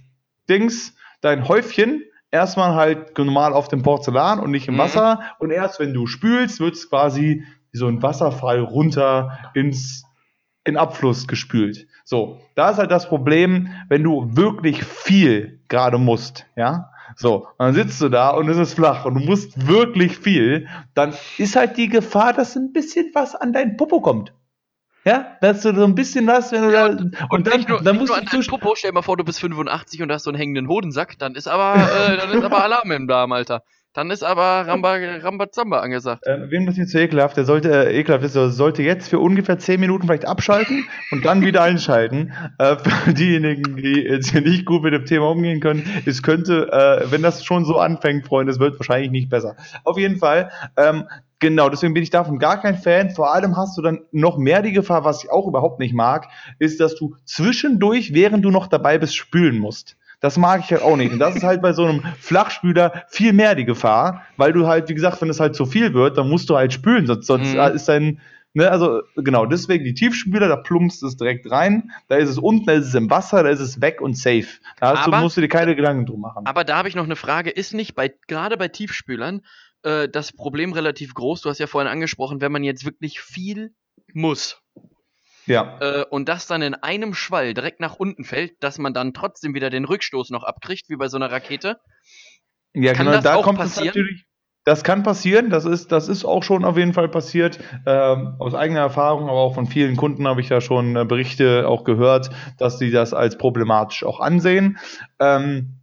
Speaker 2: Dings, dein Häufchen erstmal halt normal auf dem Porzellan und nicht im mhm. Wasser. Und erst wenn du spülst, wird es quasi wie so ein Wasserfall runter ins in Abfluss gespült. So, da ist halt das Problem, wenn du wirklich viel gerade musst, ja. So, und dann sitzt du da und es ist flach und du musst wirklich viel, dann ist halt die Gefahr, dass ein bisschen was an dein Popo kommt. Ja, dass du so ein bisschen was, wenn du ja, da. Und,
Speaker 1: und dann, nur, dann musst du an deinem Popo, stell dir mal vor, du bist 85 und hast so einen hängenden Hodensack, dann ist aber, äh, dann ist aber Alarm im Darm, Alter. Dann ist aber Ramba, Rambazamba angesagt.
Speaker 2: Äh, wen muss ich zu ekelhaft? Der sollte, äh, ekelhaft ist, sollte jetzt für ungefähr 10 Minuten vielleicht abschalten und dann wieder einschalten. Äh, für diejenigen, die jetzt hier nicht gut mit dem Thema umgehen können, es könnte, äh, wenn das schon so anfängt, Freunde, es wird wahrscheinlich nicht besser. Auf jeden Fall, ähm, Genau, deswegen bin ich davon gar kein Fan. Vor allem hast du dann noch mehr die Gefahr, was ich auch überhaupt nicht mag, ist, dass du zwischendurch, während du noch dabei bist, spülen musst. Das mag ich halt auch nicht. Und das ist halt bei so einem Flachspüler viel mehr die Gefahr, weil du halt, wie gesagt, wenn es halt zu viel wird, dann musst du halt spülen, sonst, sonst mhm. ist dein, ne, also genau, deswegen die Tiefspüler, da plumpst es direkt rein, da ist es unten, da ist es im Wasser, da ist es weg und safe. Da aber, du, musst du dir keine Gedanken drum machen.
Speaker 1: Aber da habe ich noch eine Frage, ist nicht bei, gerade bei Tiefspülern, äh, das Problem relativ groß, du hast ja vorhin angesprochen, wenn man jetzt wirklich viel muss,
Speaker 2: ja.
Speaker 1: Äh, und das dann in einem Schwall direkt nach unten fällt, dass man dann trotzdem wieder den Rückstoß noch abkriegt, wie bei so einer Rakete.
Speaker 2: Ja, kann genau, da kommt passieren? es natürlich. Das kann passieren, das ist, das ist auch schon auf jeden Fall passiert. Ähm, aus eigener Erfahrung, aber auch von vielen Kunden habe ich ja schon äh, Berichte auch gehört, dass sie das als problematisch auch ansehen. Ähm,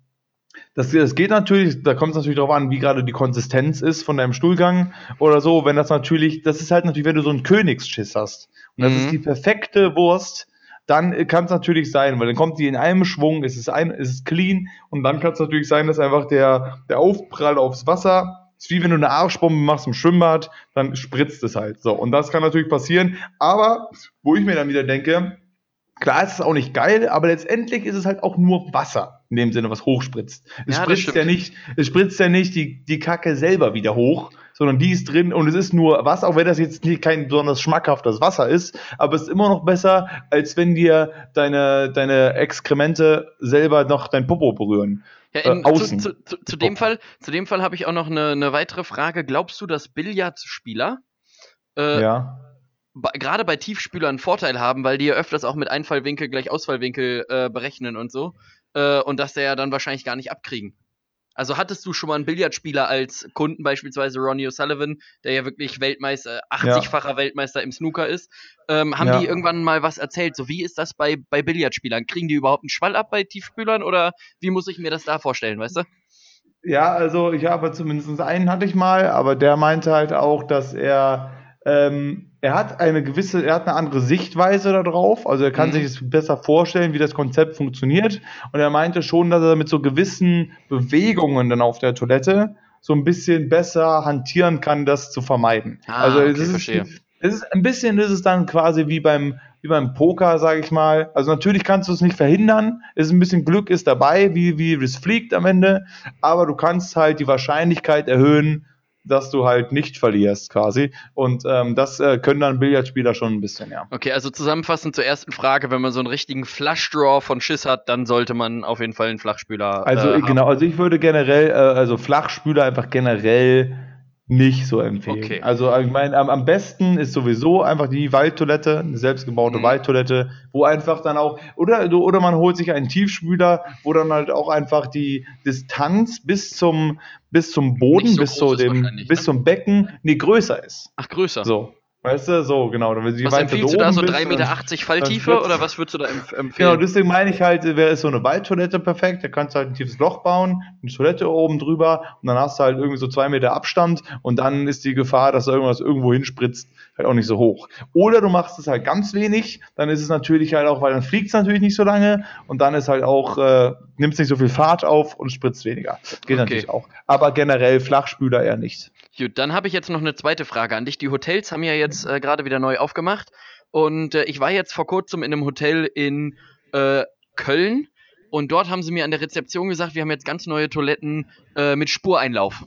Speaker 2: das, das geht natürlich, da kommt es natürlich darauf an, wie gerade die Konsistenz ist von deinem Stuhlgang oder so. Wenn das natürlich, das ist halt natürlich, wenn du so einen Königsschiss hast und das mhm. ist die perfekte Wurst, dann kann es natürlich sein, weil dann kommt die in einem Schwung, es ist, ein, es ist clean und dann kann es natürlich sein, dass einfach der, der Aufprall aufs Wasser ist wie wenn du eine Arschbombe machst im Schwimmbad, dann spritzt es halt. So, und das kann natürlich passieren. Aber wo ich mir dann wieder denke, klar ist es auch nicht geil, aber letztendlich ist es halt auch nur Wasser in dem Sinne, was hochspritzt. Es ja, spritzt ja nicht, es spritzt ja nicht die, die Kacke selber wieder hoch, sondern die ist drin und es ist nur Wasser, auch wenn das jetzt nicht kein besonders schmackhaftes Wasser ist, aber es ist immer noch besser, als wenn dir deine, deine Exkremente selber noch dein Popo berühren.
Speaker 1: Ja, in, äh, zu, zu, zu, zu, dem Fall, zu dem Fall habe ich auch noch eine, eine weitere Frage. Glaubst du, dass Billardspieler
Speaker 2: äh, ja.
Speaker 1: gerade bei Tiefspülern einen Vorteil haben, weil die ja öfters auch mit Einfallwinkel gleich Ausfallwinkel äh, berechnen und so? Äh, und dass der ja dann wahrscheinlich gar nicht abkriegen. Also hattest du schon mal einen Billardspieler als Kunden, beispielsweise Ronnie O'Sullivan, der ja wirklich Weltmeister, 80-facher ja. Weltmeister im Snooker ist, ähm, haben ja. die irgendwann mal was erzählt? So, wie ist das bei, bei Billardspielern? Kriegen die überhaupt einen Schwall ab bei Tiefspülern oder wie muss ich mir das da vorstellen, weißt du?
Speaker 2: Ja, also ich habe zumindest einen hatte ich mal, aber der meinte halt auch, dass er ähm, er hat eine gewisse, er hat eine andere Sichtweise darauf, also er kann mhm. sich es besser vorstellen, wie das Konzept funktioniert. Und er meinte schon, dass er mit so gewissen Bewegungen dann auf der Toilette so ein bisschen besser hantieren kann, das zu vermeiden.
Speaker 1: Ah, also okay, es ist,
Speaker 2: es ist ein bisschen ist es dann quasi wie beim wie beim Poker, sage ich mal. Also natürlich kannst du es nicht verhindern. Es ist ein bisschen Glück ist dabei, wie wie es fliegt am Ende, aber du kannst halt die Wahrscheinlichkeit erhöhen, dass du halt nicht verlierst quasi. Und ähm, das äh, können dann Billardspieler schon ein bisschen, ja.
Speaker 1: Okay, also zusammenfassend zur ersten Frage, wenn man so einen richtigen Flushdraw von Schiss hat, dann sollte man auf jeden Fall einen Flachspüler.
Speaker 2: Also äh, genau, also ich würde generell, äh, also Flachspüler einfach generell nicht so empfehlen. Okay. Also ich meine, am, am, besten ist sowieso einfach die Waldtoilette, eine selbstgebaute mhm. Waldtoilette, wo einfach dann auch, oder, oder man holt sich einen Tiefspüler, wo dann halt auch einfach die Distanz bis zum, bis zum Boden, so bis, zu dem, bis ne? zum Becken, nee, größer ist.
Speaker 1: Ach, größer.
Speaker 2: So. Weißt du, so, genau.
Speaker 1: Je was empfiehlst du da, so 3,80 Meter Falltiefe oder was würdest du da empfehlen?
Speaker 2: Genau, deswegen meine ich halt, wäre so eine Waldtoilette perfekt, da kannst du halt ein tiefes Loch bauen, eine Toilette oben drüber und dann hast du halt irgendwie so zwei Meter Abstand und dann ist die Gefahr, dass irgendwas irgendwo hinspritzt, halt auch nicht so hoch. Oder du machst es halt ganz wenig, dann ist es natürlich halt auch, weil dann fliegt es natürlich nicht so lange und dann ist halt auch, äh, nimmt es nicht so viel Fahrt auf und spritzt weniger. Geht okay. natürlich auch. Aber generell Flachspüler eher nicht.
Speaker 1: Gut, dann habe ich jetzt noch eine zweite Frage an dich. Die Hotels haben ja jetzt äh, gerade wieder neu aufgemacht und äh, ich war jetzt vor kurzem in einem Hotel in äh, Köln und dort haben sie mir an der Rezeption gesagt, wir haben jetzt ganz neue Toiletten äh, mit Spureinlauf.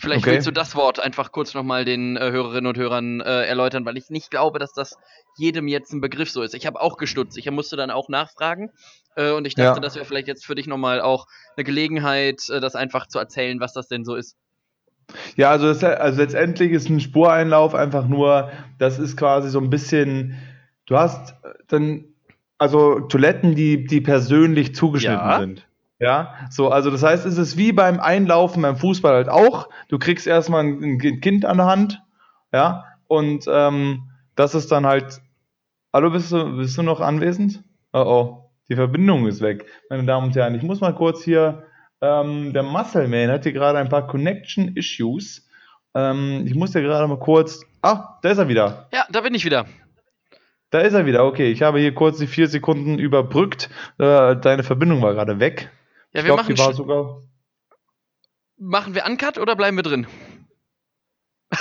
Speaker 1: Vielleicht okay. willst du das Wort einfach kurz nochmal den äh, Hörerinnen und Hörern äh, erläutern, weil ich nicht glaube, dass das jedem jetzt ein Begriff so ist. Ich habe auch gestutzt, ich musste dann auch nachfragen äh, und ich dachte, ja. das wäre vielleicht jetzt für dich nochmal auch eine Gelegenheit, äh, das einfach zu erzählen, was das denn so ist.
Speaker 2: Ja, also, das, also letztendlich ist ein Spureinlauf einfach nur, das ist quasi so ein bisschen, du hast dann, also Toiletten, die, die persönlich zugeschnitten ja. sind. Ja, so, also das heißt, es ist wie beim Einlaufen beim Fußball halt auch. Du kriegst erstmal ein, ein Kind an der Hand, ja, und ähm, das ist dann halt. Hallo, bist du, bist du noch anwesend? Oh oh, die Verbindung ist weg. Meine Damen und Herren, ich muss mal kurz hier. Ähm, der Muscle Man hat hier gerade ein paar Connection Issues. Ähm, ich muss ja gerade mal kurz. Ah, da ist er wieder.
Speaker 1: Ja, da bin ich wieder.
Speaker 2: Da ist er wieder. Okay, ich habe hier kurz die vier Sekunden überbrückt. Äh, deine Verbindung war gerade weg.
Speaker 1: Ja, ich wir glaub, machen. Die war sogar machen wir Uncut oder bleiben wir drin?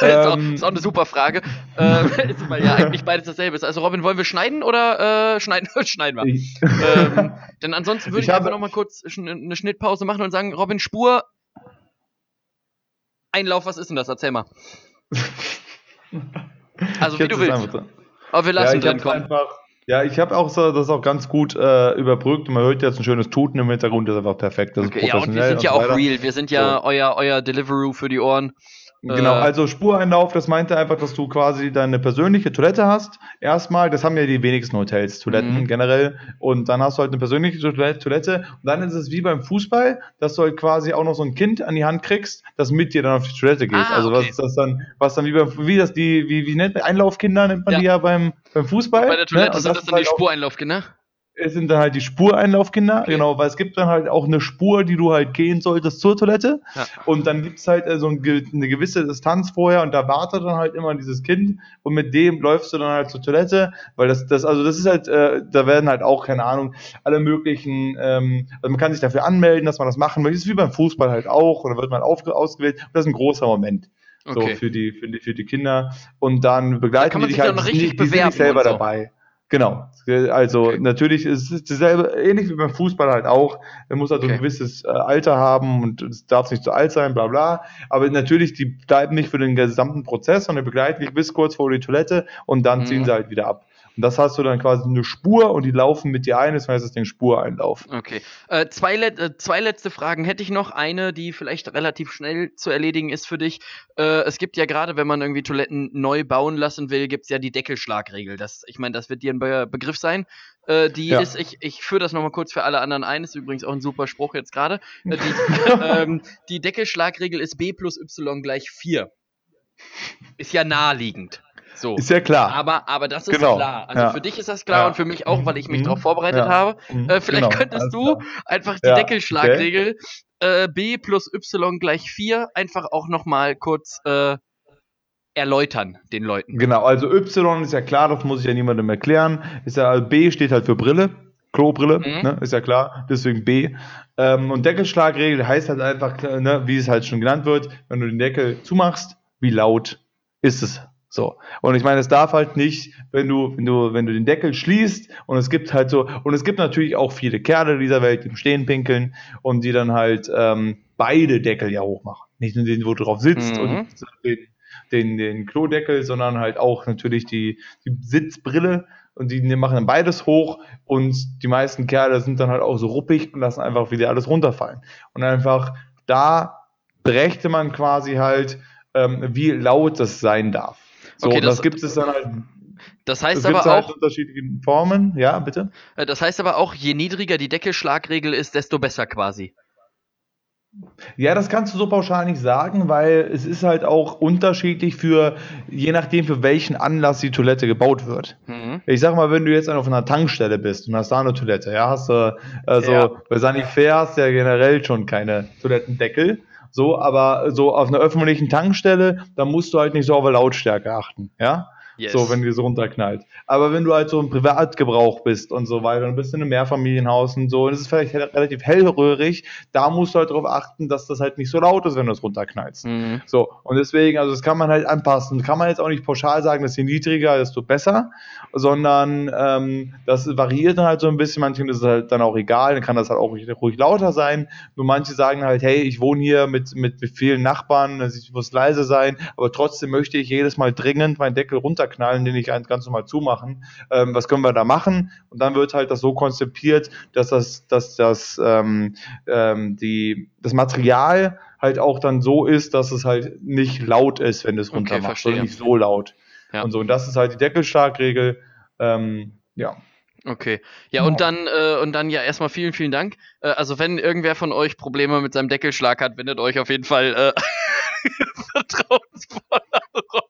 Speaker 1: Ähm, ist, auch, ist, auch, eine super Frage. ähm, weil ja eigentlich beides dasselbe ist. Also Robin, wollen wir schneiden oder äh, schneiden? schneiden wir. ähm, denn ansonsten würde ich, ich einfach nochmal kurz eine Schnittpause machen und sagen, Robin, Spur, Einlauf, was ist denn das? Erzähl mal. Also wie du willst.
Speaker 2: Aber wir lassen ja, drin kommen. Einfach, ja, ich habe auch so, das auch ganz gut äh, überbrückt. Man hört jetzt ein schönes Tuten im Hintergrund, das ist einfach perfekt. Das
Speaker 1: okay, ist professionell ja, und wir sind ja auch real. Wir sind ja so. euer, euer Deliveroo für die Ohren.
Speaker 2: Genau, äh, also Spureinlauf, das meinte einfach, dass du quasi deine persönliche Toilette hast. Erstmal, das haben ja die wenigsten Hotels, Toiletten mhm. generell. Und dann hast du halt eine persönliche Toilette. Und dann ist es wie beim Fußball, dass du halt quasi auch noch so ein Kind an die Hand kriegst, das mit dir dann auf die Toilette geht. Ah, also was ist das dann, was dann wie beim, wie das die, wie, wie nennt man, Einlaufkinder nennt man ja. die ja beim, beim Fußball.
Speaker 1: Bei der Toilette ne? sind das, das dann halt die Spureinlaufkinder
Speaker 2: es sind dann halt die Spureinlaufkinder, okay. genau, weil es gibt dann halt auch eine Spur, die du halt gehen solltest zur Toilette. Ja. Und dann gibt es halt äh, so ein, eine gewisse Distanz vorher und da wartet dann halt immer dieses Kind und mit dem läufst du dann halt zur Toilette, weil das, das, also das ist halt, äh, da werden halt auch, keine Ahnung, alle möglichen, ähm, also man kann sich dafür anmelden, dass man das machen möchte. Das ist wie beim Fußball halt auch, und dann wird man auf, ausgewählt. Und das ist ein großer Moment. Okay. So für die, für die, für die Kinder. Und dann begleiten da die dich halt,
Speaker 1: die, die sind nicht selber
Speaker 2: so. Genau. Also okay. natürlich ist es dasselbe, ähnlich wie beim Fußball halt auch. Er muss also okay. ein gewisses äh, Alter haben und es darf nicht zu alt sein, bla bla. Aber natürlich, die bleiben nicht für den gesamten Prozess, sondern begleiten dich bis kurz vor die Toilette und dann mhm. ziehen sie halt wieder ab. Und das hast du dann quasi eine Spur und die laufen mit dir ein, das heißt, es ist den Spureinlauf.
Speaker 1: Okay. Äh, zwei, äh, zwei letzte Fragen hätte ich noch. Eine, die vielleicht relativ schnell zu erledigen ist für dich. Äh, es gibt ja gerade, wenn man irgendwie Toiletten neu bauen lassen will, gibt es ja die Deckelschlagregel. Das, ich meine, das wird dir ein Be Begriff sein. Äh, die ja. ist, ich, ich führe das nochmal kurz für alle anderen ein, ist übrigens auch ein super Spruch jetzt gerade. Äh, die, ähm, die Deckelschlagregel ist B plus Y gleich 4. Ist ja naheliegend. So.
Speaker 2: Ist ja klar.
Speaker 1: Aber, aber das ist genau. klar. Also ja. für dich ist das klar ja. und für mich auch, weil ich mich mhm. darauf vorbereitet ja. habe. Mhm. Äh, vielleicht genau. könntest du einfach die Deckelschlagregel okay. äh, B plus Y gleich 4 einfach auch nochmal kurz äh, erläutern den Leuten.
Speaker 2: Genau, also Y ist ja klar, das muss ich ja niemandem erklären. Ist ja, also B steht halt für Brille. Klobrille, mhm. ne, ist ja klar, deswegen B. Ähm, und Deckelschlagregel heißt halt einfach, ne, wie es halt schon genannt wird, wenn du den Deckel zumachst, wie laut ist es so. Und ich meine, es darf halt nicht, wenn du, wenn du, wenn du den Deckel schließt und es gibt halt so, und es gibt natürlich auch viele Kerle dieser Welt, die im Stehen pinkeln und die dann halt ähm, beide Deckel ja hochmachen. Nicht nur den, wo du drauf sitzt mhm. und den, den, den Klodeckel, sondern halt auch natürlich die, die Sitzbrille und die machen dann beides hoch und die meisten Kerle sind dann halt auch so ruppig und lassen einfach wieder alles runterfallen. Und einfach da brächte man quasi halt, ähm, wie laut das sein darf. So, okay, das, das gibt es dann halt.
Speaker 1: Das heißt aber halt auch.
Speaker 2: unterschiedliche Formen, ja, bitte.
Speaker 1: Äh, das heißt aber auch, je niedriger die Deckelschlagregel ist, desto besser quasi.
Speaker 2: Ja, das kannst du so pauschal nicht sagen, weil es ist halt auch unterschiedlich für, je nachdem, für welchen Anlass die Toilette gebaut wird. Mhm. Ich sag mal, wenn du jetzt auf einer Tankstelle bist und hast da eine Toilette, ja, hast du, also ja. bei Sanifair hast du ja generell schon keine Toilettendeckel. So, aber so auf einer öffentlichen Tankstelle, da musst du halt nicht so auf Lautstärke achten, ja. Yes. So, wenn die so runterknallt. Aber wenn du halt so im Privatgebrauch bist und so weiter, dann bist du in einem Mehrfamilienhaus und so, und es ist vielleicht relativ hellröhrig, da musst du halt darauf achten, dass das halt nicht so laut ist, wenn du es runterknallst. Mhm. So, und deswegen, also das kann man halt anpassen. Kann man jetzt auch nicht pauschal sagen, dass je niedriger, desto besser, sondern ähm, das variiert dann halt so ein bisschen. Manchen ist es halt dann auch egal, dann kann das halt auch ruhig, ruhig lauter sein. Nur manche sagen halt, hey, ich wohne hier mit, mit, mit vielen Nachbarn, ich muss leise sein, aber trotzdem möchte ich jedes Mal dringend meinen Deckel runterknallen, den ich ganz normal zumachen. Ähm, was können wir da machen? Und dann wird halt das so konzipiert, dass das, dass das, ähm, ähm, die, das Material halt auch dann so ist, dass es halt nicht laut ist, wenn es runter okay, machst, sondern nicht so laut. Ja. Und so, und das ist halt die Deckelstarkregel. Ähm, ja.
Speaker 1: Okay. Ja, und dann, äh, und dann ja erstmal vielen, vielen Dank. Äh, also wenn irgendwer von euch Probleme mit seinem Deckelschlag hat, wendet euch auf jeden Fall äh, vertrauensvoll an Robin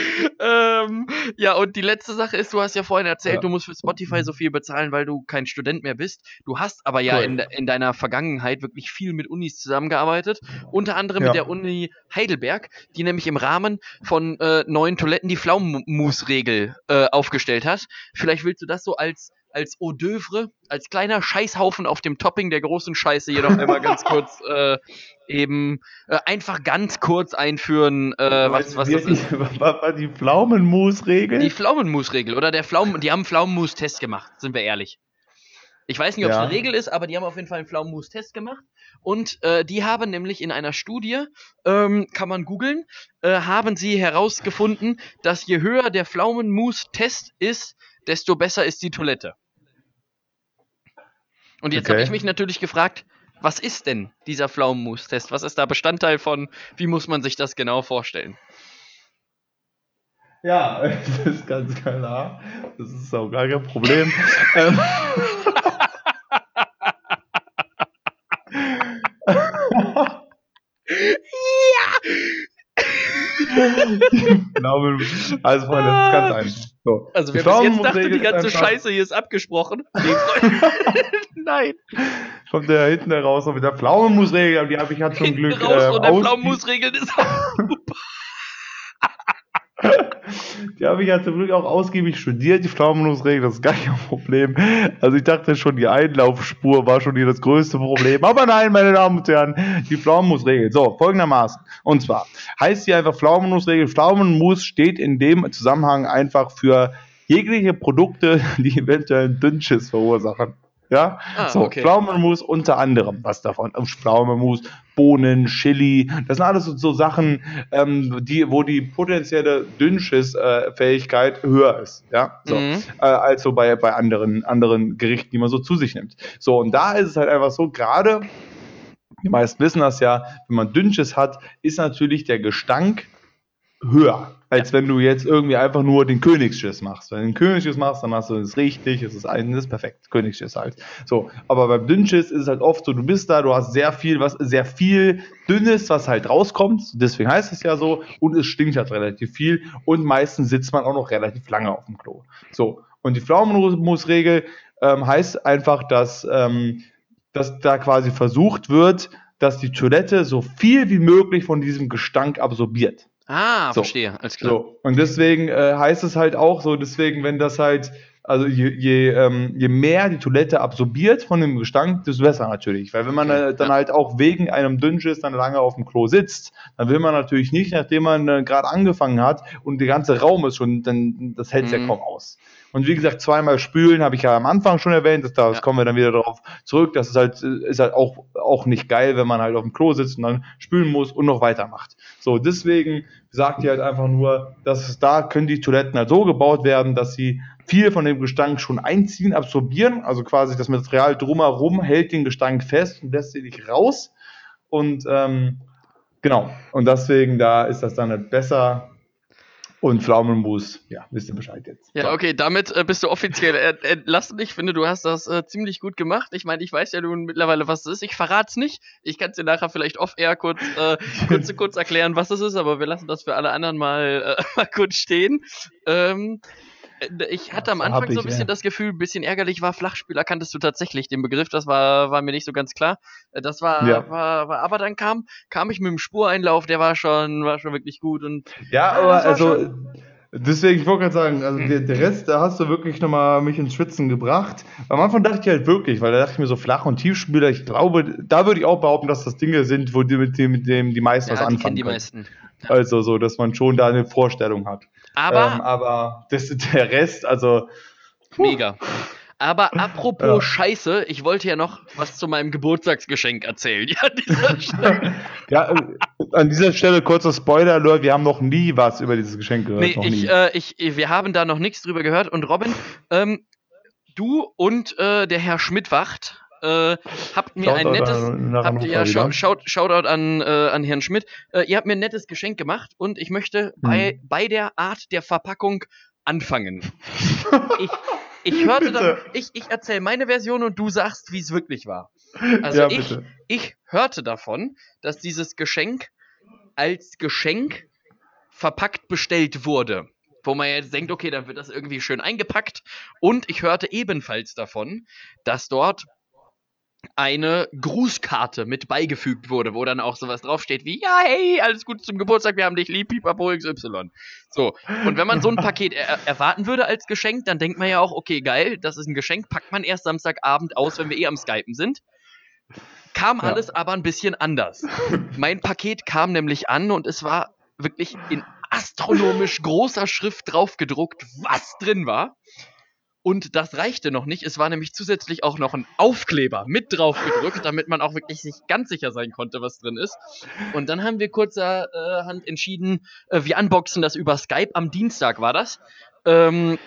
Speaker 1: ähm, ja, und die letzte Sache ist, du hast ja vorhin erzählt, ja. du musst für Spotify so viel bezahlen, weil du kein Student mehr bist. Du hast aber ja in, in, deiner Vergangenheit wirklich viel mit Unis zusammengearbeitet, unter anderem ja. mit der Uni Heidelberg, die nämlich im Rahmen von äh, neuen Toiletten die Pflaumenmus-Regel äh, aufgestellt hat. Vielleicht willst du das so als als Eau d'oeuvre, als kleiner Scheißhaufen auf dem Topping der großen Scheiße jedoch einmal ganz kurz äh, eben äh, einfach ganz kurz einführen, äh, was, was das
Speaker 2: ist. War die Pflaumenmus-Regel?
Speaker 1: Die Pflaumenmus-Regel oder der Pflaumen, die haben Pflaumenmus-Test gemacht, sind wir ehrlich. Ich weiß nicht, ob es ja. eine Regel ist, aber die haben auf jeden Fall einen Pflaumenmus-Test gemacht. Und äh, die haben nämlich in einer Studie, ähm, kann man googeln, äh, haben sie herausgefunden, dass je höher der Pflaumenmus-Test ist, desto besser ist die Toilette. Und jetzt okay. habe ich mich natürlich gefragt, was ist denn dieser Pflaumenmus-Test? Was ist da Bestandteil von? Wie muss man sich das genau vorstellen?
Speaker 2: Ja, das ist ganz klar. Das ist auch gar kein Problem.
Speaker 1: Glaube, also Freunde, das ist ganz einfach. So. Also wer bis jetzt dachte, die ganze Scheiße hier ist abgesprochen. Nein.
Speaker 2: Kommt der hinten raus mit der Pflaumenmusregel, die habe ich ja zum Glück.
Speaker 1: Raus äh, und der Pflaumenmusregel ist auch super.
Speaker 2: Die habe ich ja zum Glück auch ausgiebig studiert, die Pflaumenmusregel, das ist gar kein Problem. Also ich dachte schon, die Einlaufspur war schon hier das größte Problem. Aber nein, meine Damen und Herren, die Pflaumenmusregel. So, folgendermaßen. Und zwar heißt sie einfach Pflaumenmusregel. Pflaumenmus steht in dem Zusammenhang einfach für jegliche Produkte, die eventuell Dünnschiss verursachen. Ja, ah, so, okay. Pflaumenmus unter anderem, was davon? Pflaumenmus, Bohnen, Chili, das sind alles so, so Sachen, ähm, die, wo die potenzielle Dünnschissfähigkeit äh, höher ist, ja, so, mhm. äh, als so bei, bei anderen, anderen Gerichten, die man so zu sich nimmt. So, und da ist es halt einfach so, gerade, die meisten wissen das ja, wenn man Dünnschiss hat, ist natürlich der Gestank höher, als wenn du jetzt irgendwie einfach nur den Königsschiss machst. Wenn du den Königsschiss machst, dann hast du es richtig, es ist ein, das ist perfekt, Königsschiss halt. So, aber beim Dünnschiss ist es halt oft so, du bist da, du hast sehr viel, was sehr viel Dünnes, was halt rauskommt, deswegen heißt es ja so, und es stinkt halt relativ viel und meistens sitzt man auch noch relativ lange auf dem Klo. So, und die Pflaumenmusregel ähm, heißt einfach, dass, ähm, dass da quasi versucht wird, dass die Toilette so viel wie möglich von diesem Gestank absorbiert.
Speaker 1: Ah, so. verstehe,
Speaker 2: alles klar. So. Und deswegen äh, heißt es halt auch so, deswegen, wenn das halt, also je, je, ähm, je mehr die Toilette absorbiert von dem Gestank, desto besser natürlich. Weil wenn man okay. äh, dann ja. halt auch wegen einem Dünnschiss dann lange auf dem Klo sitzt, dann will man natürlich nicht, nachdem man äh, gerade angefangen hat und der ganze Raum ist schon, dann das hält mhm. ja kaum aus. Und wie gesagt, zweimal spülen habe ich ja am Anfang schon erwähnt, das, das ja. kommen wir dann wieder darauf zurück. Das ist halt, ist halt auch, auch nicht geil, wenn man halt auf dem Klo sitzt und dann spülen muss und noch weitermacht. So, deswegen sagt ihr halt einfach nur, dass es da können die Toiletten halt so gebaut werden, dass sie viel von dem Gestank schon einziehen, absorbieren. Also quasi das Material drumherum hält den Gestank fest und lässt sie nicht raus. Und ähm, genau, und deswegen da ist das dann halt besser, und Pflaumenmus, ja, wisst ihr Bescheid jetzt.
Speaker 1: Ja, so. okay, damit äh, bist du offiziell entlassen. Ich finde, du hast das äh, ziemlich gut gemacht. Ich meine, ich weiß ja nun mittlerweile, was es ist. Ich verrate es nicht. Ich kann es dir nachher vielleicht off-air kurz, äh, kurz, kurz erklären, was es ist, aber wir lassen das für alle anderen mal, äh, mal kurz stehen. Ähm, äh, ich hatte am Anfang so ein bisschen ja. das Gefühl, ein bisschen ärgerlich war, Flachspieler kanntest du tatsächlich den Begriff, das war, war mir nicht so ganz klar. Äh, das war, ja. war, war, aber dann kam, kam ich mit dem Spureinlauf, der war schon, war schon wirklich gut und.
Speaker 2: Ja, aber also, Deswegen, ich wollte gerade sagen, also der, der, Rest, da hast du wirklich nochmal mich ins Schwitzen gebracht. Am Anfang dachte ich halt wirklich, weil da dachte ich mir so flach und Tiefspieler, ich glaube, da würde ich auch behaupten, dass das Dinge sind, wo die, mit, dem, mit dem die meisten ja, was anfangen die, die meisten. Also so, dass man schon da eine Vorstellung hat.
Speaker 1: Aber,
Speaker 2: ähm, aber das, der Rest, also.
Speaker 1: Puh. Mega. Aber apropos ja. Scheiße, ich wollte ja noch was zu meinem Geburtstagsgeschenk erzählen. Ja, an dieser
Speaker 2: Stelle. ja, äh, an dieser Stelle kurzer Spoiler, Leute, wir haben noch nie was über dieses Geschenk gehört.
Speaker 1: Nee, ich, äh, ich, wir haben da noch nichts drüber gehört. Und Robin, ähm, du und äh, der Herr Schmidtwacht äh, habt mir Shoutout ein nettes, habt, ja, Shout, Shout, Shoutout an, äh, an Herrn Schmidt. Äh, ihr habt mir ein nettes Geschenk gemacht und ich möchte hm. bei, bei der Art der Verpackung anfangen. ich, ich hörte dann, ich, ich erzähle meine Version und du sagst, wie es wirklich war. Also ja, ich, ich hörte davon, dass dieses Geschenk als Geschenk verpackt bestellt wurde. Wo man jetzt denkt, okay, dann wird das irgendwie schön eingepackt. Und ich hörte ebenfalls davon, dass dort eine Grußkarte mit beigefügt wurde, wo dann auch sowas draufsteht wie, ja, hey, alles Gute zum Geburtstag, wir haben dich lieb, Pipapo XY. So. Und wenn man so ein Paket er erwarten würde als Geschenk, dann denkt man ja auch, okay, geil, das ist ein Geschenk, packt man erst Samstagabend aus, wenn wir eh am Skypen sind. Kam ja. alles aber ein bisschen anders. mein Paket kam nämlich an und es war wirklich in astronomisch großer Schrift draufgedruckt, was drin war. Und das reichte noch nicht. Es war nämlich zusätzlich auch noch ein Aufkleber mit drauf gedrückt, damit man auch wirklich sich ganz sicher sein konnte, was drin ist. Und dann haben wir kurzerhand entschieden, äh, wir unboxen das über Skype. Am Dienstag war das. Ähm,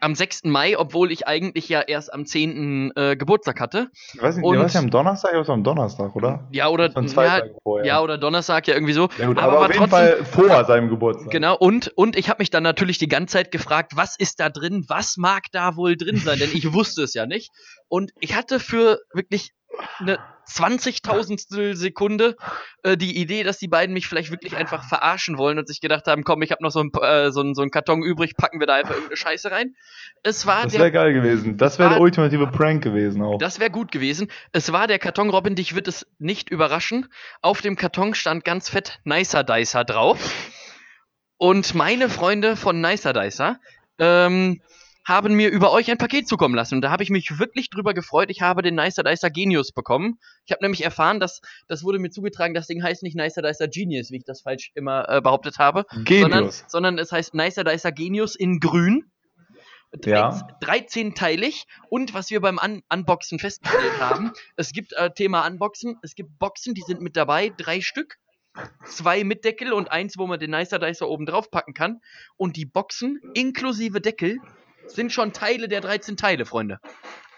Speaker 1: am 6. Mai, obwohl ich eigentlich ja erst am 10. Äh, Geburtstag hatte.
Speaker 2: Ich weiß nicht, und, warst ja am Donnerstag, oder am Donnerstag, oder?
Speaker 1: Ja, oder ja, ja, oder Donnerstag, ja irgendwie so.
Speaker 2: Ja, gut, aber, aber auf jeden Fall vor seinem Geburtstag.
Speaker 1: Genau, und, und ich habe mich dann natürlich die ganze Zeit gefragt, was ist da drin, was mag da wohl drin sein, denn ich wusste es ja nicht. Und ich hatte für wirklich eine 20.000 Sekunde äh, die Idee, dass die beiden mich vielleicht wirklich einfach verarschen wollen und sich gedacht haben, komm, ich habe noch so, ein, äh, so, ein, so einen Karton übrig, packen wir da einfach irgendeine Scheiße rein. Es war
Speaker 2: das wäre geil gewesen. Das wäre der ultimative Prank gewesen auch.
Speaker 1: Das wäre gut gewesen. Es war der Karton, Robin, dich wird es nicht überraschen. Auf dem Karton stand ganz fett Nicer Dicer drauf. Und meine Freunde von Nicer Dicer ähm, haben mir über euch ein Paket zukommen lassen. Und da habe ich mich wirklich drüber gefreut. Ich habe den Nicer Dicer Genius bekommen. Ich habe nämlich erfahren, dass das wurde mir zugetragen, das Ding heißt nicht Nicer Dicer Genius, wie ich das falsch immer äh, behauptet habe, sondern, sondern es heißt Nicer Dicer Genius in grün. Ja. 13-teilig und was wir beim Un Unboxen festgestellt haben, es gibt äh, Thema Unboxen, es gibt Boxen, die sind mit dabei, drei Stück, zwei mit Deckel und eins, wo man den Nicer Dicer oben drauf packen kann und die Boxen inklusive Deckel sind schon Teile der 13 Teile, Freunde.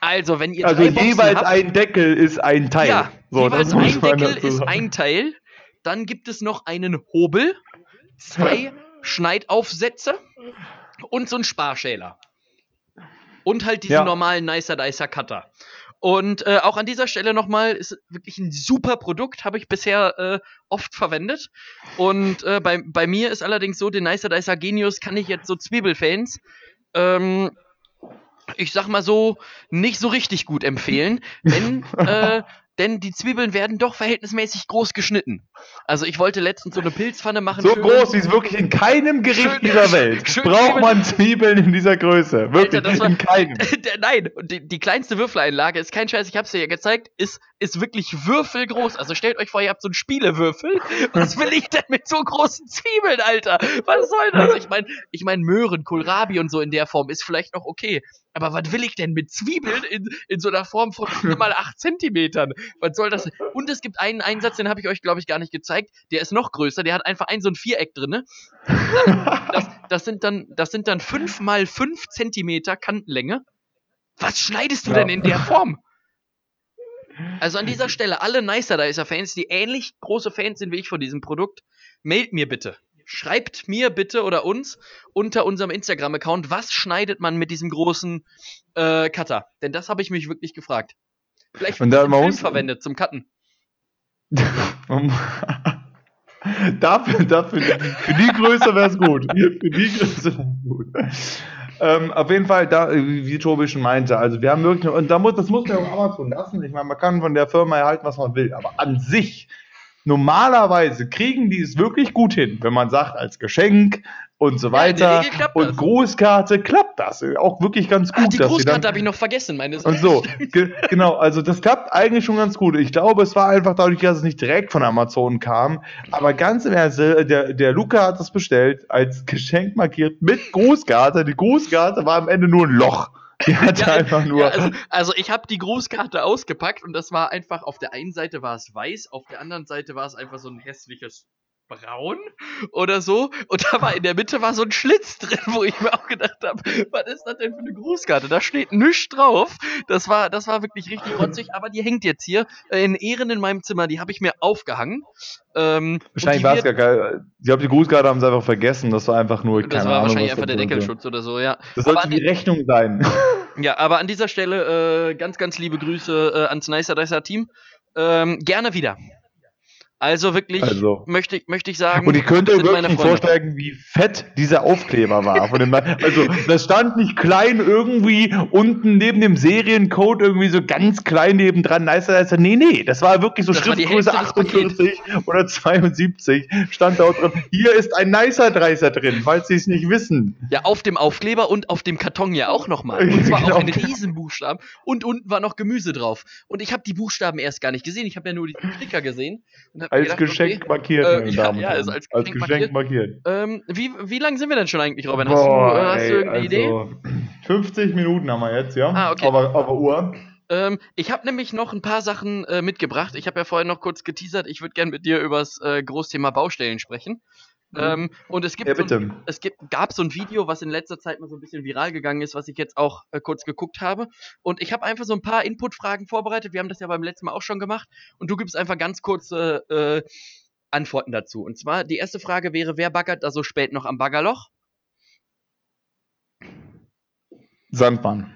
Speaker 1: Also, wenn ihr
Speaker 2: Also jeweils habt, ein Deckel ist ein Teil. Ja,
Speaker 1: so, jeweils ein Deckel ist ein Teil. Dann gibt es noch einen Hobel, zwei Schneidaufsätze und so ein Sparschäler. Und halt diesen ja. normalen Nicer Dicer Cutter. Und äh, auch an dieser Stelle nochmal, ist wirklich ein super Produkt, habe ich bisher äh, oft verwendet. Und äh, bei, bei mir ist allerdings so, den Nicer Dicer Genius kann ich jetzt so Zwiebelfans ähm, ich sag mal so, nicht so richtig gut empfehlen, denn äh, denn die Zwiebeln werden doch verhältnismäßig groß geschnitten. Also ich wollte letztens so eine Pilzpfanne machen.
Speaker 2: So groß wie es wirklich in keinem Gericht schön, dieser Welt schön, braucht schön, man Zwiebeln in dieser Größe. Wirklich, Alter, war, in keinem.
Speaker 1: nein, die, die, kleinste Würfeleinlage, ist kein Scheiß, ich hab's dir ja gezeigt, ist, ist wirklich würfelgroß. Also stellt euch vor, ihr habt so einen Spielewürfel. Was will ich denn mit so großen Zwiebeln, Alter? Was soll das? Ich meine, ich mein Möhren, Kohlrabi und so in der Form ist vielleicht noch okay. Aber was will ich denn mit Zwiebeln in, in so einer Form von mal 8 Zentimetern? Was soll das? Und es gibt einen Einsatz, den habe ich euch, glaube ich, gar nicht gezeigt. Der ist noch größer. Der hat einfach ein so ein Viereck drin. Das, das, sind dann, das sind dann 5 mal 5 Zentimeter Kantenlänge. Was schneidest du ja. denn in der Form? Also an dieser Stelle, alle Nicer Dicer-Fans, die ähnlich große Fans sind wie ich von diesem Produkt, meldet mir bitte schreibt mir bitte oder uns unter unserem Instagram-Account, was schneidet man mit diesem großen äh, Cutter? Denn das habe ich mich wirklich gefragt. Vielleicht wird
Speaker 2: da, Film
Speaker 1: verwendet zum Cutten.
Speaker 2: dafür, dafür, für die Größe wäre es gut. Für die Größe wäre es gut. Ähm, auf jeden Fall, da, wie Tobi schon meinte, also wir haben wirklich, und da muss, das muss man auch Amazon lassen. Ich meine, man kann von der Firma erhalten, was man will, aber an sich Normalerweise kriegen die es wirklich gut hin, wenn man sagt, als Geschenk und so weiter. Ja, und das. Grußkarte klappt das auch wirklich ganz gut. Ah,
Speaker 1: die Grußkarte habe ich noch vergessen, meine
Speaker 2: Und so, ge genau, also das klappt eigentlich schon ganz gut. Ich glaube, es war einfach dadurch, dass es nicht direkt von Amazon kam. Aber ganz im Ernst, der, der Luca hat das bestellt, als Geschenk markiert mit Grußkarte. Die Grußkarte war am Ende nur ein Loch. Die hatte ja, einfach nur. Ja,
Speaker 1: also, also, ich habe die Grußkarte ausgepackt und das war einfach, auf der einen Seite war es weiß, auf der anderen Seite war es einfach so ein hässliches braun oder so. Und da war in der Mitte war so ein Schlitz drin, wo ich mir auch gedacht habe, was ist das denn für eine Grußkarte? Da steht nichts drauf. Das war, das war wirklich richtig rotzig, aber die hängt jetzt hier äh, in Ehren in meinem Zimmer. Die habe ich mir aufgehangen.
Speaker 2: Ähm, wahrscheinlich war es gar geil. Ich glaube, die Grußkarte haben sie einfach vergessen. Das war einfach nur.
Speaker 1: Das war Ahnung, wahrscheinlich einfach der Deckelschutz oder so, ja.
Speaker 2: Das sollte die Rechnung sein.
Speaker 1: Ja, aber an dieser Stelle äh, ganz, ganz liebe Grüße äh, ans Nicer Dicer Team. Ähm, gerne wieder. Also wirklich also. Möchte, ich, möchte ich sagen.
Speaker 2: Und ich könnte wirklich vorstellen, wie fett dieser Aufkleber war. Von dem, also das stand nicht klein irgendwie unten neben dem Seriencode irgendwie so ganz klein nebendran. Nice, nice. Nee, nee, das war wirklich so das Schriftgröße 48 oder 72 stand dort drin. Hier ist ein Nicer Dreißer drin, falls Sie es nicht wissen.
Speaker 1: Ja, auf dem Aufkleber und auf dem Karton ja auch nochmal. Und zwar genau. auch in Riesenbuchstaben. Und unten war noch Gemüse drauf. Und ich habe die Buchstaben erst gar nicht gesehen. Ich habe ja nur die Sticker gesehen. Und
Speaker 2: als gedacht, Geschenk okay, markiert,
Speaker 1: äh, ja, ja, ist als Geschenk, als Geschenk markiert. markiert. Ähm, wie, wie lange sind wir denn schon eigentlich, Robin? Hast, Boah, du, äh, hast ey, du irgendeine also,
Speaker 2: Idee? 50 Minuten haben wir jetzt, ja. Ah, okay. Aber, aber Uhr.
Speaker 1: Ähm, ich habe nämlich noch ein paar Sachen äh, mitgebracht. Ich habe ja vorhin noch kurz geteasert, ich würde gerne mit dir über das äh, Großthema Baustellen sprechen. Mhm. Ähm, und es gibt, ja, so ein, es gibt, gab so ein Video, was in letzter Zeit mal so ein bisschen viral gegangen ist, was ich jetzt auch äh, kurz geguckt habe. Und ich habe einfach so ein paar Input-Fragen vorbereitet. Wir haben das ja beim letzten Mal auch schon gemacht. Und du gibst einfach ganz kurze äh, Antworten dazu. Und zwar, die erste Frage wäre, wer baggert da so spät noch am Baggerloch?
Speaker 2: Sandmann.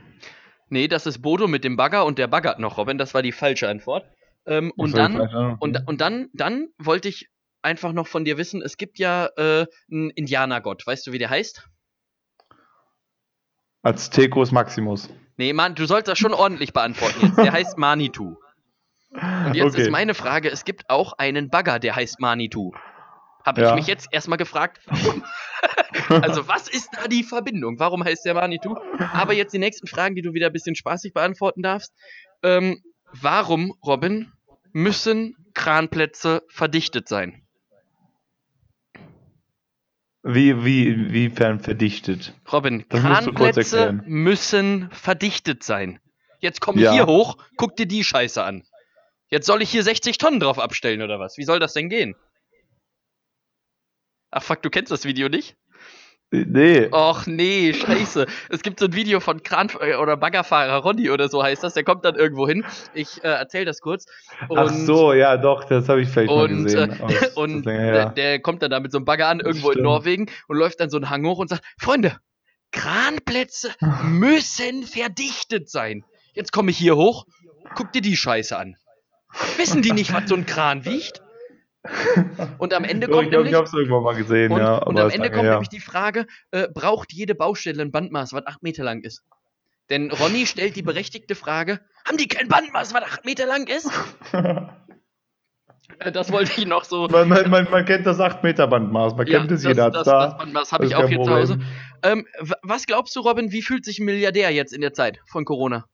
Speaker 1: Nee, das ist Bodo mit dem Bagger und der baggert noch, Robin. Das war die falsche Antwort. Ähm, und dann, und, und dann, dann wollte ich einfach noch von dir wissen, es gibt ja äh, einen Indianergott. Weißt du, wie der heißt?
Speaker 2: Aztecus Maximus.
Speaker 1: Nee, Mann, du sollst das schon ordentlich beantworten jetzt. Der heißt Manitou. Und jetzt okay. ist meine Frage, es gibt auch einen Bagger, der heißt Manitou. Habe ja. ich mich jetzt erstmal gefragt, warum? also, was ist da die Verbindung? Warum heißt der Manitou? Aber jetzt die nächsten Fragen, die du wieder ein bisschen spaßig beantworten darfst. Ähm, warum, Robin, müssen Kranplätze verdichtet sein?
Speaker 2: Wie, wie, wiefern verdichtet?
Speaker 1: Robin, das Kranplätze müssen verdichtet sein. Jetzt komm ja. hier hoch, guck dir die Scheiße an. Jetzt soll ich hier 60 Tonnen drauf abstellen oder was? Wie soll das denn gehen? Ach fuck, du kennst das Video nicht?
Speaker 2: Nee.
Speaker 1: Och nee, scheiße. Es gibt so ein Video von Kran äh, oder Baggerfahrer Ronny oder so heißt das. Der kommt dann irgendwo hin. Ich äh, erzähl das kurz.
Speaker 2: Und, Ach so, ja doch, das habe ich vielleicht
Speaker 1: und,
Speaker 2: mal gesehen.
Speaker 1: Äh, und der, der, kommt dann da mit so einem Bagger an irgendwo in Norwegen und läuft dann so einen Hang hoch und sagt, Freunde, Kranplätze müssen verdichtet sein. Jetzt komme ich hier hoch, guck dir die Scheiße an. Wissen die nicht, was so ein Kran wiegt? Und am Ende kommt
Speaker 2: ich glaub, nämlich, ich hab's irgendwann mal gesehen,
Speaker 1: und,
Speaker 2: ja.
Speaker 1: Und am Ende kommt her. nämlich die Frage, äh, braucht jede Baustelle ein Bandmaß, was 8 Meter lang ist? Denn Ronny stellt die berechtigte Frage, haben die kein Bandmaß, was 8 Meter lang ist? Äh, das wollte ich noch so.
Speaker 2: Man, man, man, man kennt das 8 Meter Bandmaß, man ja, kennt es, jeder
Speaker 1: das, da. Das Bandmaß habe ich auch hier zu Hause. Ähm, was glaubst du, Robin, wie fühlt sich ein Milliardär jetzt in der Zeit von Corona?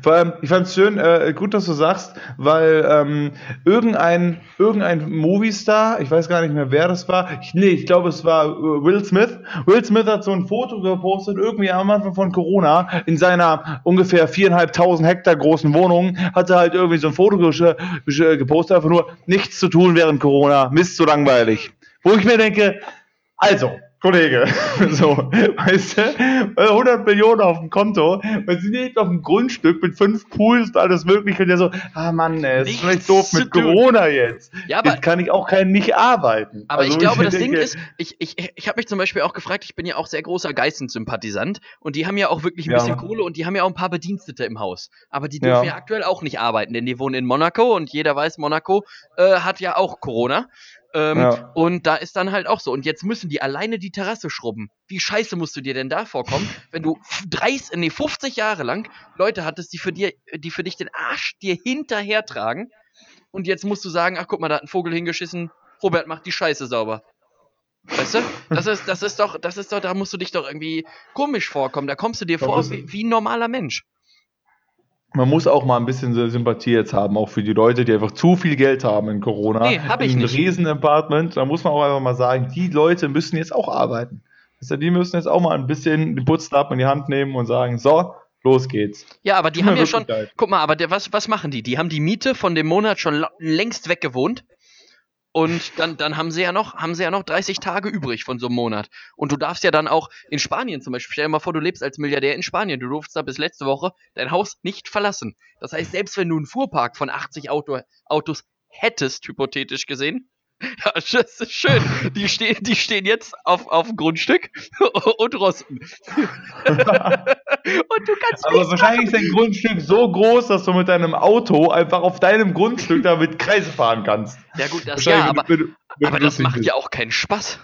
Speaker 2: Vor allem, ich fand es schön, äh, gut, dass du sagst, weil ähm, irgendein, irgendein Moviestar, ich weiß gar nicht mehr, wer das war, ich, nee, ich glaube, es war äh, Will Smith. Will Smith hat so ein Foto gepostet, irgendwie am Anfang von Corona, in seiner ungefähr viereinhalbtausend Hektar großen Wohnung, hatte halt irgendwie so ein Foto gepostet, einfach nur, nichts zu tun während Corona, Mist, so langweilig. Wo ich mir denke, also, Kollege, so, weißt du, 100 Millionen auf dem Konto, weil sie nicht auf dem Grundstück mit fünf Pools und alles mögliche und der so, ah Mann, ey, ist vielleicht doof mit Corona jetzt. Ja, aber, jetzt kann ich auch kein nicht arbeiten.
Speaker 1: Aber also ich glaube, ich das denke, Ding ist, ich, ich, ich habe mich zum Beispiel auch gefragt, ich bin ja auch sehr großer Geistenssympathisant und die haben ja auch wirklich ein ja. bisschen Kohle und die haben ja auch ein paar Bedienstete im Haus. Aber die dürfen ja, ja aktuell auch nicht arbeiten, denn die wohnen in Monaco und jeder weiß, Monaco äh, hat ja auch Corona. Ähm, ja. Und da ist dann halt auch so. Und jetzt müssen die alleine die Terrasse schrubben. Wie scheiße musst du dir denn da vorkommen, wenn du 30, nee, 50 Jahre lang Leute hattest, die für, dir, die für dich den Arsch dir hinterher tragen. Und jetzt musst du sagen, ach guck mal, da hat ein Vogel hingeschissen, Robert macht die Scheiße sauber. Weißt du? Das ist, das ist doch, das ist doch, da musst du dich doch irgendwie komisch vorkommen. Da kommst du dir vor wie, wie, ein normaler Mensch.
Speaker 2: Man muss auch mal ein bisschen Sympathie jetzt haben, auch für die Leute, die einfach zu viel Geld haben in Corona. Nee,
Speaker 1: hab ich in
Speaker 2: nicht. Riesen-Apartment. Da muss man auch einfach mal sagen, die Leute müssen jetzt auch arbeiten. Also die müssen jetzt auch mal ein bisschen den Putzlappen in die Hand nehmen und sagen, so, los geht's.
Speaker 1: Ja, aber die Tut haben ja schon, guck mal, aber der, was, was machen die? Die haben die Miete von dem Monat schon längst weggewohnt. Und dann, dann haben sie ja noch, haben sie ja noch 30 Tage übrig von so einem Monat. Und du darfst ja dann auch in Spanien zum Beispiel, stell dir mal vor, du lebst als Milliardär in Spanien, du durfst da bis letzte Woche dein Haus nicht verlassen. Das heißt, selbst wenn du einen Fuhrpark von 80 Auto, Autos hättest, hypothetisch gesehen, ja, das ist schön. Die stehen, die stehen jetzt auf, auf dem Grundstück und rosten. und du
Speaker 2: kannst Aber wahrscheinlich ist dein Grundstück so groß, dass du mit deinem Auto einfach auf deinem Grundstück damit Kreise fahren kannst.
Speaker 1: Ja, gut, das ja, aber, wenn, wenn aber das macht bist. ja auch keinen Spaß.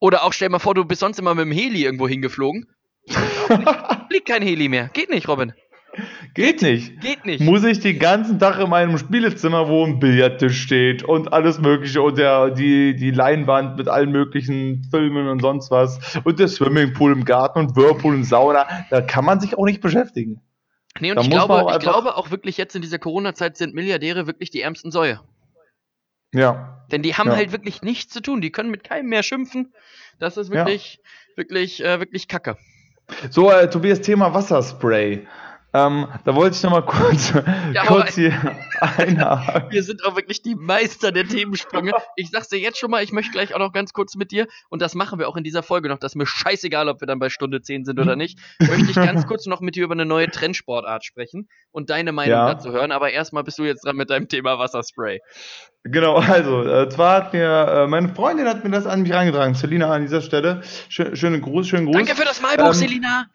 Speaker 1: Oder auch stell dir mal vor, du bist sonst immer mit dem Heli irgendwo hingeflogen. Fliegt kein Heli mehr. Geht nicht, Robin.
Speaker 2: Geht nicht.
Speaker 1: Geht nicht.
Speaker 2: Muss ich den ganzen Tag in meinem Spielezimmer, wo ein Billardtisch steht und alles Mögliche und der, die, die Leinwand mit allen möglichen Filmen und sonst was und der Swimmingpool im Garten und Whirlpool im Sauna, da kann man sich auch nicht beschäftigen.
Speaker 1: Nee, und da ich, glaube, auch ich glaube auch wirklich jetzt in dieser Corona-Zeit sind Milliardäre wirklich die ärmsten Säue.
Speaker 2: Ja.
Speaker 1: Denn die haben ja. halt wirklich nichts zu tun. Die können mit keinem mehr schimpfen. Das ist wirklich, ja. wirklich, äh, wirklich kacke.
Speaker 2: So, äh, Tobias, Thema Wasserspray. Ähm, da wollte ich noch mal kurz, ja, kurz hier einhaken.
Speaker 1: Wir sind auch wirklich die Meister der Themensprünge. Ich sag's dir jetzt schon mal, ich möchte gleich auch noch ganz kurz mit dir, und das machen wir auch in dieser Folge noch, das ist mir scheißegal, ob wir dann bei Stunde 10 sind oder nicht, möchte ich ganz kurz noch mit dir über eine neue Trendsportart sprechen und deine Meinung ja. dazu hören. Aber erstmal bist du jetzt dran mit deinem Thema Wasserspray.
Speaker 2: Genau, also, äh, zwar hat mir, äh, meine Freundin hat mir das an mich reingetragen. Selina an dieser Stelle. Schön, schönen Gruß, schönen Gruß.
Speaker 1: Danke für das Malbuch, ähm, Selina.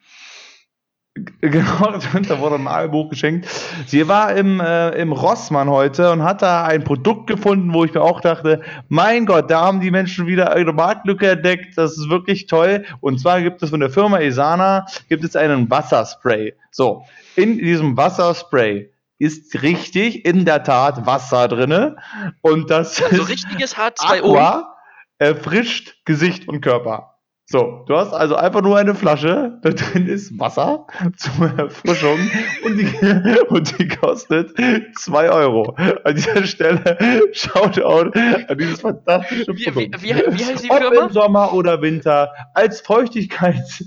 Speaker 2: Genau, da wurde ein Malbuch geschenkt. Sie war im, äh, im Rossmann heute und hat da ein Produkt gefunden, wo ich mir auch dachte, mein Gott, da haben die Menschen wieder eine Marktlücke entdeckt. Das ist wirklich toll. Und zwar gibt es von der Firma Isana gibt es einen Wasserspray. So, in diesem Wasserspray ist richtig in der Tat Wasser drinne und das
Speaker 1: also ist richtiges H2O
Speaker 2: Aqua erfrischt Gesicht und Körper. So, du hast also einfach nur eine Flasche, da drin ist Wasser zur Erfrischung und die, und die kostet 2 Euro. An dieser Stelle Shoutout an dieses fantastische
Speaker 1: wie, Produkt. Wie, wie, wie heißt die
Speaker 2: Ob Firma? im Sommer oder Winter, als Feuchtigkeits,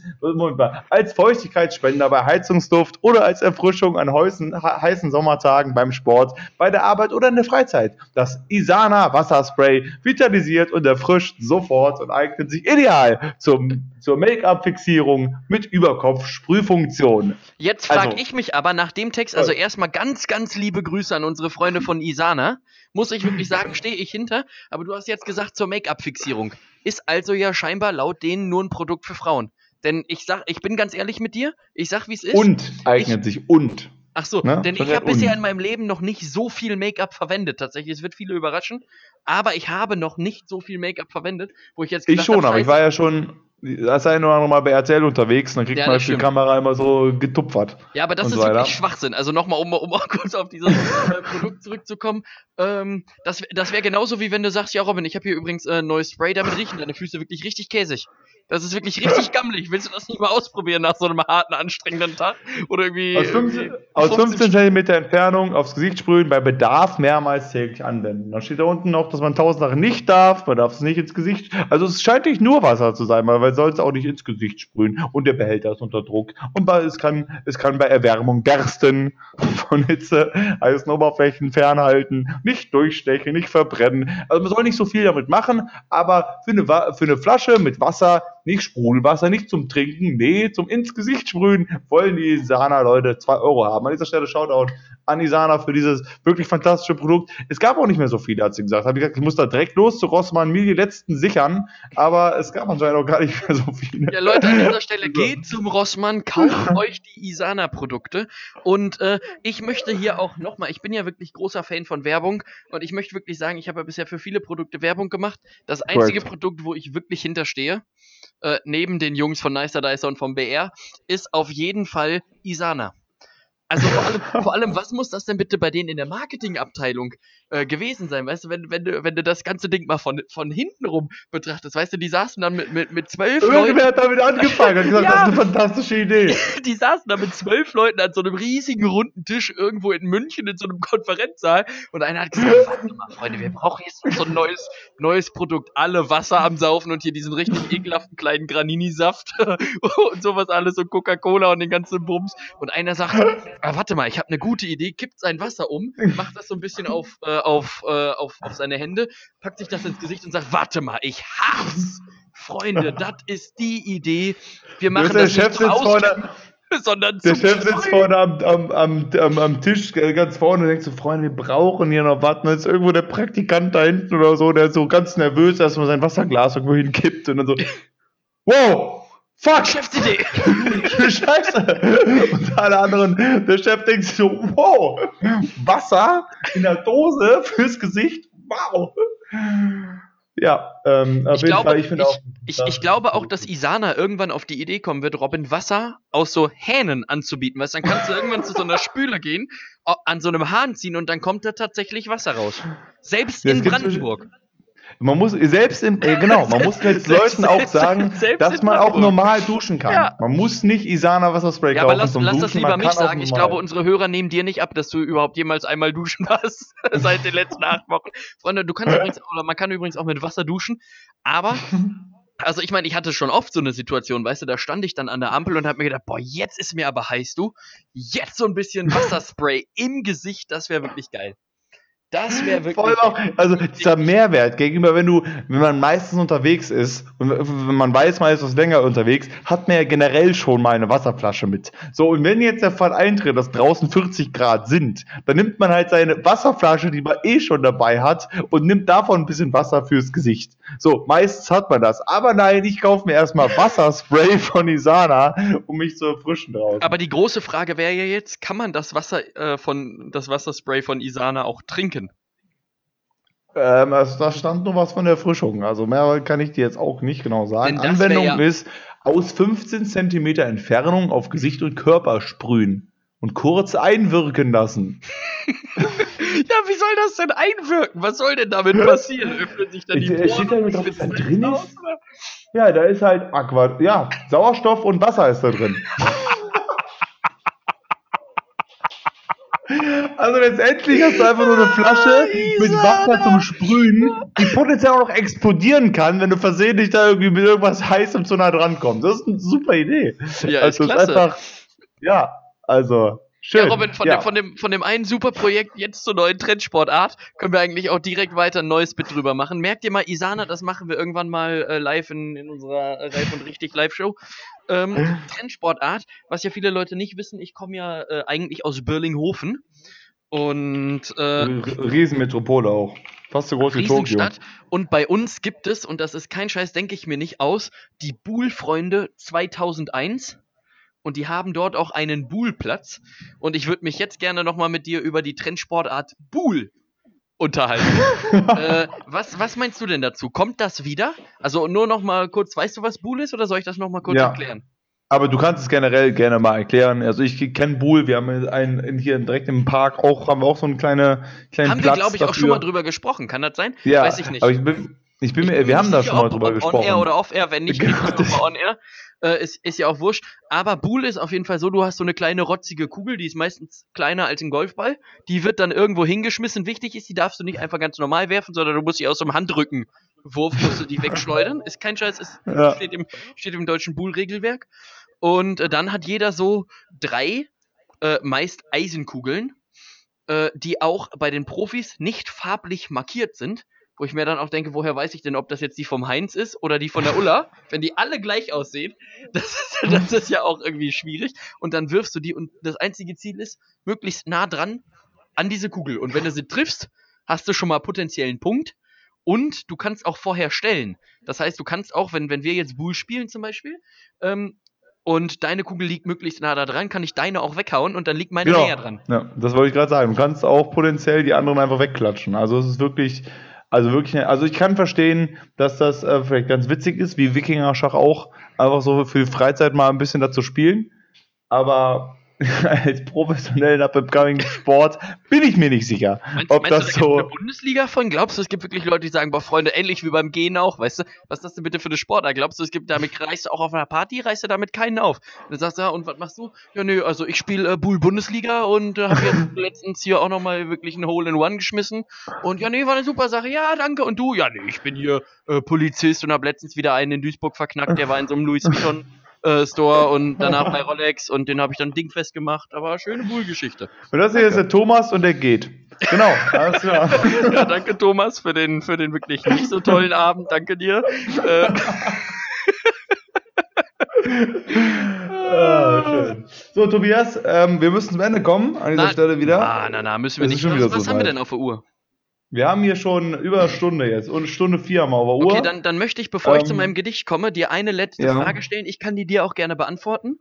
Speaker 2: als Feuchtigkeitsspender bei Heizungsduft oder als Erfrischung an heißen, heißen Sommertagen beim Sport, bei der Arbeit oder in der Freizeit. Das Isana Wasserspray vitalisiert und erfrischt sofort und eignet sich ideal zum, zur Make-up-Fixierung mit Überkopf-Sprühfunktion.
Speaker 1: Jetzt frage also, ich mich aber nach dem Text, also erstmal ganz, ganz liebe Grüße an unsere Freunde von Isana. Muss ich wirklich sagen, stehe ich hinter. Aber du hast jetzt gesagt zur Make-up-Fixierung. Ist also ja scheinbar laut denen nur ein Produkt für Frauen. Denn ich sag, ich bin ganz ehrlich mit dir, ich sag, wie es ist.
Speaker 2: Und eignet ich, sich und.
Speaker 1: Ach so, ne? denn ich habe bisher in meinem Leben noch nicht so viel Make-up verwendet. Tatsächlich, es wird viele überraschen. Aber ich habe noch nicht so viel Make-up verwendet, wo ich jetzt
Speaker 2: Ich schon, hab, aber ich war ja schon das ein oder andere Mal bei RTL unterwegs, dann kriegt ja, man die Kamera immer so getupfert.
Speaker 1: Ja, aber das ist so wirklich Schwachsinn. Also nochmal, um, um auch kurz auf dieses äh, Produkt zurückzukommen. Ähm, das das wäre genauso wie wenn du sagst, ja Robin, ich habe hier übrigens äh, ein neues Spray, damit riechen deine Füße wirklich richtig käsig. Das ist wirklich richtig gammelig. Willst du das nicht mal ausprobieren nach so einem harten, anstrengenden Tag? Oder irgendwie.
Speaker 2: Aus 15, aus 15 cm Entfernung aufs Gesicht sprühen, bei Bedarf mehrmals täglich anwenden. Dann steht da unten noch, dass man tausend Sachen nicht darf, man darf es nicht ins Gesicht. Also es scheint nicht nur Wasser zu sein, weil man soll es auch nicht ins Gesicht sprühen. Und der Behälter ist unter Druck. Und es kann, es kann bei Erwärmung bersten von Hitze, heißen Oberflächen fernhalten, nicht durchstechen, nicht verbrennen. Also man soll nicht so viel damit machen, aber für eine, für eine Flasche mit Wasser nicht Sprudelwasser, nicht zum Trinken, nee, zum ins Gesicht sprühen, wollen die Isana-Leute 2 Euro haben. An dieser Stelle Shoutout an Isana für dieses wirklich fantastische Produkt. Es gab auch nicht mehr so viele, hat sie gesagt. Habe ich gesagt, ich muss da direkt los zu Rossmann, mir die letzten sichern, aber es gab anscheinend auch gar nicht mehr so viele.
Speaker 1: Ja, Leute, an dieser Stelle geht zum Rossmann, kauft euch die Isana-Produkte und äh, ich möchte hier auch nochmal, ich bin ja wirklich großer Fan von Werbung und ich möchte wirklich sagen, ich habe ja bisher für viele Produkte Werbung gemacht. Das einzige Correct. Produkt, wo ich wirklich hinterstehe, äh, neben den Jungs von Nicer Dicer und vom BR, ist auf jeden Fall Isana. Also vor allem, vor allem, was muss das denn bitte bei denen in der Marketingabteilung äh, gewesen sein? Weißt du, wenn, wenn, du, wenn du das ganze Ding mal von, von hinten rum betrachtest, weißt du, die saßen dann mit, mit, mit zwölf
Speaker 2: Irgendwer Leuten. Irgendwer hat damit angefangen und gesagt, ja, das ist eine fantastische Idee.
Speaker 1: Die saßen da mit zwölf Leuten an so einem riesigen runden Tisch irgendwo in München in so einem Konferenzsaal und einer hat gesagt, warte mal, Freunde, wir brauchen jetzt so ein neues, neues Produkt. Alle Wasser am Saufen und hier diesen richtig ekelhaften kleinen Granini-Saft und sowas alles und Coca-Cola und den ganzen Bums. Und einer sagt, ah, warte mal, ich habe eine gute Idee, kippt sein Wasser um, macht das so ein bisschen auf, äh, auf, äh, auf, auf seine Hände, packt sich das ins Gesicht und sagt, warte mal, ich hab's. Freunde, das ist die Idee. Wir machen das,
Speaker 2: das nicht vorne, sondern Der Chef sitzt vorne am, am, am, am, Tisch ganz vorne und denkt so, Freunde, wir brauchen hier noch was. Und ist irgendwo der Praktikant da hinten oder so, der so ganz nervös erstmal sein Wasserglas irgendwo hinkippt und dann so, wow, Fuck! Geschäftsidee! Scheiße! Und alle anderen, der Chef denkt sich so, wow, Wasser in der Dose fürs Gesicht, wow! Ja, ähm,
Speaker 1: auf ich jeden glaube, Fall, ich finde auch. Ich, ich, glaube auch, dass Isana irgendwann auf die Idee kommen wird, Robin Wasser aus so Hähnen anzubieten. Weißt dann kannst du irgendwann zu so einer Spüle gehen, an so einem Hahn ziehen und dann kommt da tatsächlich Wasser raus. Selbst in Brandenburg.
Speaker 2: Man muss selbst in, äh, genau, man muss jetzt Leuten auch sagen, dass man auch normal duschen kann. Ja. Man muss nicht Isana Wasserspray
Speaker 1: ja,
Speaker 2: kaufen
Speaker 1: aber lass, zum lass Duschen. das lieber mich sagen. Ich glaube, unsere Hörer nehmen dir nicht ab, dass du überhaupt jemals einmal duschen warst seit den letzten acht Wochen. Freunde, du kannst übrigens, oder man kann übrigens auch mit Wasser duschen, aber also ich meine, ich hatte schon oft so eine Situation, weißt du, da stand ich dann an der Ampel und habe mir gedacht, boah, jetzt ist mir aber heiß, du. Jetzt so ein bisschen Wasserspray im Gesicht, das wäre wirklich geil. Das wäre wirklich. Voll
Speaker 2: auch, also dieser Mehrwert gegenüber, wenn du, wenn man meistens unterwegs ist und wenn man weiß, man ist was länger unterwegs, hat man ja generell schon mal eine Wasserflasche mit. So, und wenn jetzt der Fall eintritt, dass draußen 40 Grad sind, dann nimmt man halt seine Wasserflasche, die man eh schon dabei hat, und nimmt davon ein bisschen Wasser fürs Gesicht. So, meistens hat man das. Aber nein, ich kaufe mir erstmal Wasserspray von Isana, um mich zu erfrischen draußen.
Speaker 1: Aber die große Frage wäre ja jetzt, kann man das Wasser äh, von, das Wasserspray von Isana auch trinken?
Speaker 2: Ähm, also da stand nur was von der Erfrischung. Also mehr kann ich dir jetzt auch nicht genau sagen. Anwendung ja ist aus 15 cm Entfernung auf Gesicht und Körper sprühen und kurz einwirken lassen.
Speaker 1: ja, wie soll das denn einwirken? Was soll denn damit passieren? Öffnet sich dann die Poren? Steht da drauf, was da
Speaker 2: drin ist? Ja, da ist halt Aqua, ja, Sauerstoff und Wasser ist da drin. Also letztendlich hast du einfach nur eine Flasche mit Wasser zum Sprühen, die potenziell auch noch explodieren kann, wenn du versehentlich da irgendwie mit irgendwas heißem zu nah dran kommst. Das ist eine super Idee. Ja, also ist klasse. Ist einfach, ja, also Schön. Ja,
Speaker 1: Robin, von, ja. Dem, von, dem, von dem einen super Projekt jetzt zur neuen Trendsportart können wir eigentlich auch direkt weiter ein neues Bit drüber machen. Merkt ihr mal, Isana, das machen wir irgendwann mal äh, live in, in unserer äh, Live und richtig Live-Show. Ähm, Trendsportart, was ja viele Leute nicht wissen, ich komme ja äh, eigentlich aus Birlinghofen. Und äh,
Speaker 2: Riesenmetropole auch. Fast so groß wie Tokio.
Speaker 1: Und bei uns gibt es, und das ist kein Scheiß, denke ich mir nicht aus, die Buhl-Freunde 2001 und die haben dort auch einen Buhl-Platz. Und ich würde mich jetzt gerne nochmal mit dir über die Trendsportart Buhl unterhalten. äh, was, was meinst du denn dazu? Kommt das wieder? Also nur nochmal kurz, weißt du, was Buhl ist oder soll ich das nochmal kurz ja. erklären?
Speaker 2: Aber du kannst es generell gerne mal erklären. Also ich kenne Buhl, wir haben einen hier direkt im Park auch, haben wir auch so einen kleine, kleinen
Speaker 1: haben
Speaker 2: Platz.
Speaker 1: Haben wir, glaube ich, dafür. auch schon mal drüber gesprochen. Kann das sein?
Speaker 2: Ja, Weiß ich nicht. Aber ich bin, ich bin mir, wir haben da schon mal drüber gesprochen.
Speaker 1: On-Air oder Off-Air, wenn nicht, On-Air. Äh, ist, ist ja auch wurscht. Aber Bull ist auf jeden Fall so, du hast so eine kleine rotzige Kugel, die ist meistens kleiner als ein Golfball. Die wird dann irgendwo hingeschmissen. Wichtig ist, die darfst du nicht einfach ganz normal werfen, sondern du musst sie aus dem Handrückenwurf musst du die wegschleudern. Ist kein Scheiß, ist, ja. steht, im, steht im deutschen Bull-Regelwerk. Und äh, dann hat jeder so drei, äh, meist Eisenkugeln, äh, die auch bei den Profis nicht farblich markiert sind wo ich mir dann auch denke, woher weiß ich denn, ob das jetzt die vom Heinz ist oder die von der Ulla? Wenn die alle gleich aussehen, das ist, das ist ja auch irgendwie schwierig. Und dann wirfst du die und das einzige Ziel ist, möglichst nah dran an diese Kugel. Und wenn du sie triffst, hast du schon mal potenziellen Punkt. Und du kannst auch vorher stellen. Das heißt, du kannst auch, wenn, wenn wir jetzt Bull spielen zum Beispiel, ähm, und deine Kugel liegt möglichst nah da dran, kann ich deine auch weghauen und dann liegt meine genau. näher dran.
Speaker 2: Ja, das wollte ich gerade sagen. Du kannst auch potenziell die anderen einfach wegklatschen. Also es ist wirklich also wirklich, also ich kann verstehen, dass das äh, vielleicht ganz witzig ist, wie Wikinger-Schach auch, einfach so für die Freizeit mal ein bisschen dazu spielen. Aber als professionellen Up-and-Coming-Sport bin ich mir nicht sicher, meinst, ob meinst das du, da so. Eine
Speaker 1: Bundesliga von? Glaubst du, es gibt wirklich Leute, die sagen, boah, Freunde, ähnlich wie beim Gehen auch, weißt du? Was ist das denn bitte für eine Sportart? Glaubst du, es gibt damit, reist du auch auf einer Party, reist du damit keinen auf? Und dann sagst du, ja, und was machst du? Ja, nö, also ich spiele äh, Bull Bundesliga und äh, habe jetzt letztens hier auch nochmal wirklich ein Hole in One geschmissen. Und ja, nee, war eine super Sache. Ja, danke. Und du? Ja, nee, ich bin hier äh, Polizist und habe letztens wieder einen in Duisburg verknackt, der war in so einem Louis Vuitton äh, Store und danach bei Rolex und den habe ich dann dingfest gemacht. Aber schöne Buhl-Geschichte.
Speaker 2: Und das hier ist der Thomas und der geht. Genau. Alles
Speaker 1: klar. ja, danke Thomas für den, für den wirklich nicht so tollen Abend. Danke dir. Äh,
Speaker 2: ah. So, Tobias, ähm, wir müssen zum Ende kommen an dieser na, Stelle wieder.
Speaker 1: Ah, na, na, müssen wir nicht. Was, was so haben wir denn auf der Uhr?
Speaker 2: Wir haben hier schon über eine Stunde jetzt und Stunde vier haben wir Uhr.
Speaker 1: Okay, dann, dann möchte ich, bevor ähm, ich zu ähm, meinem Gedicht komme, dir eine letzte ja. Frage stellen. Ich kann die dir auch gerne beantworten.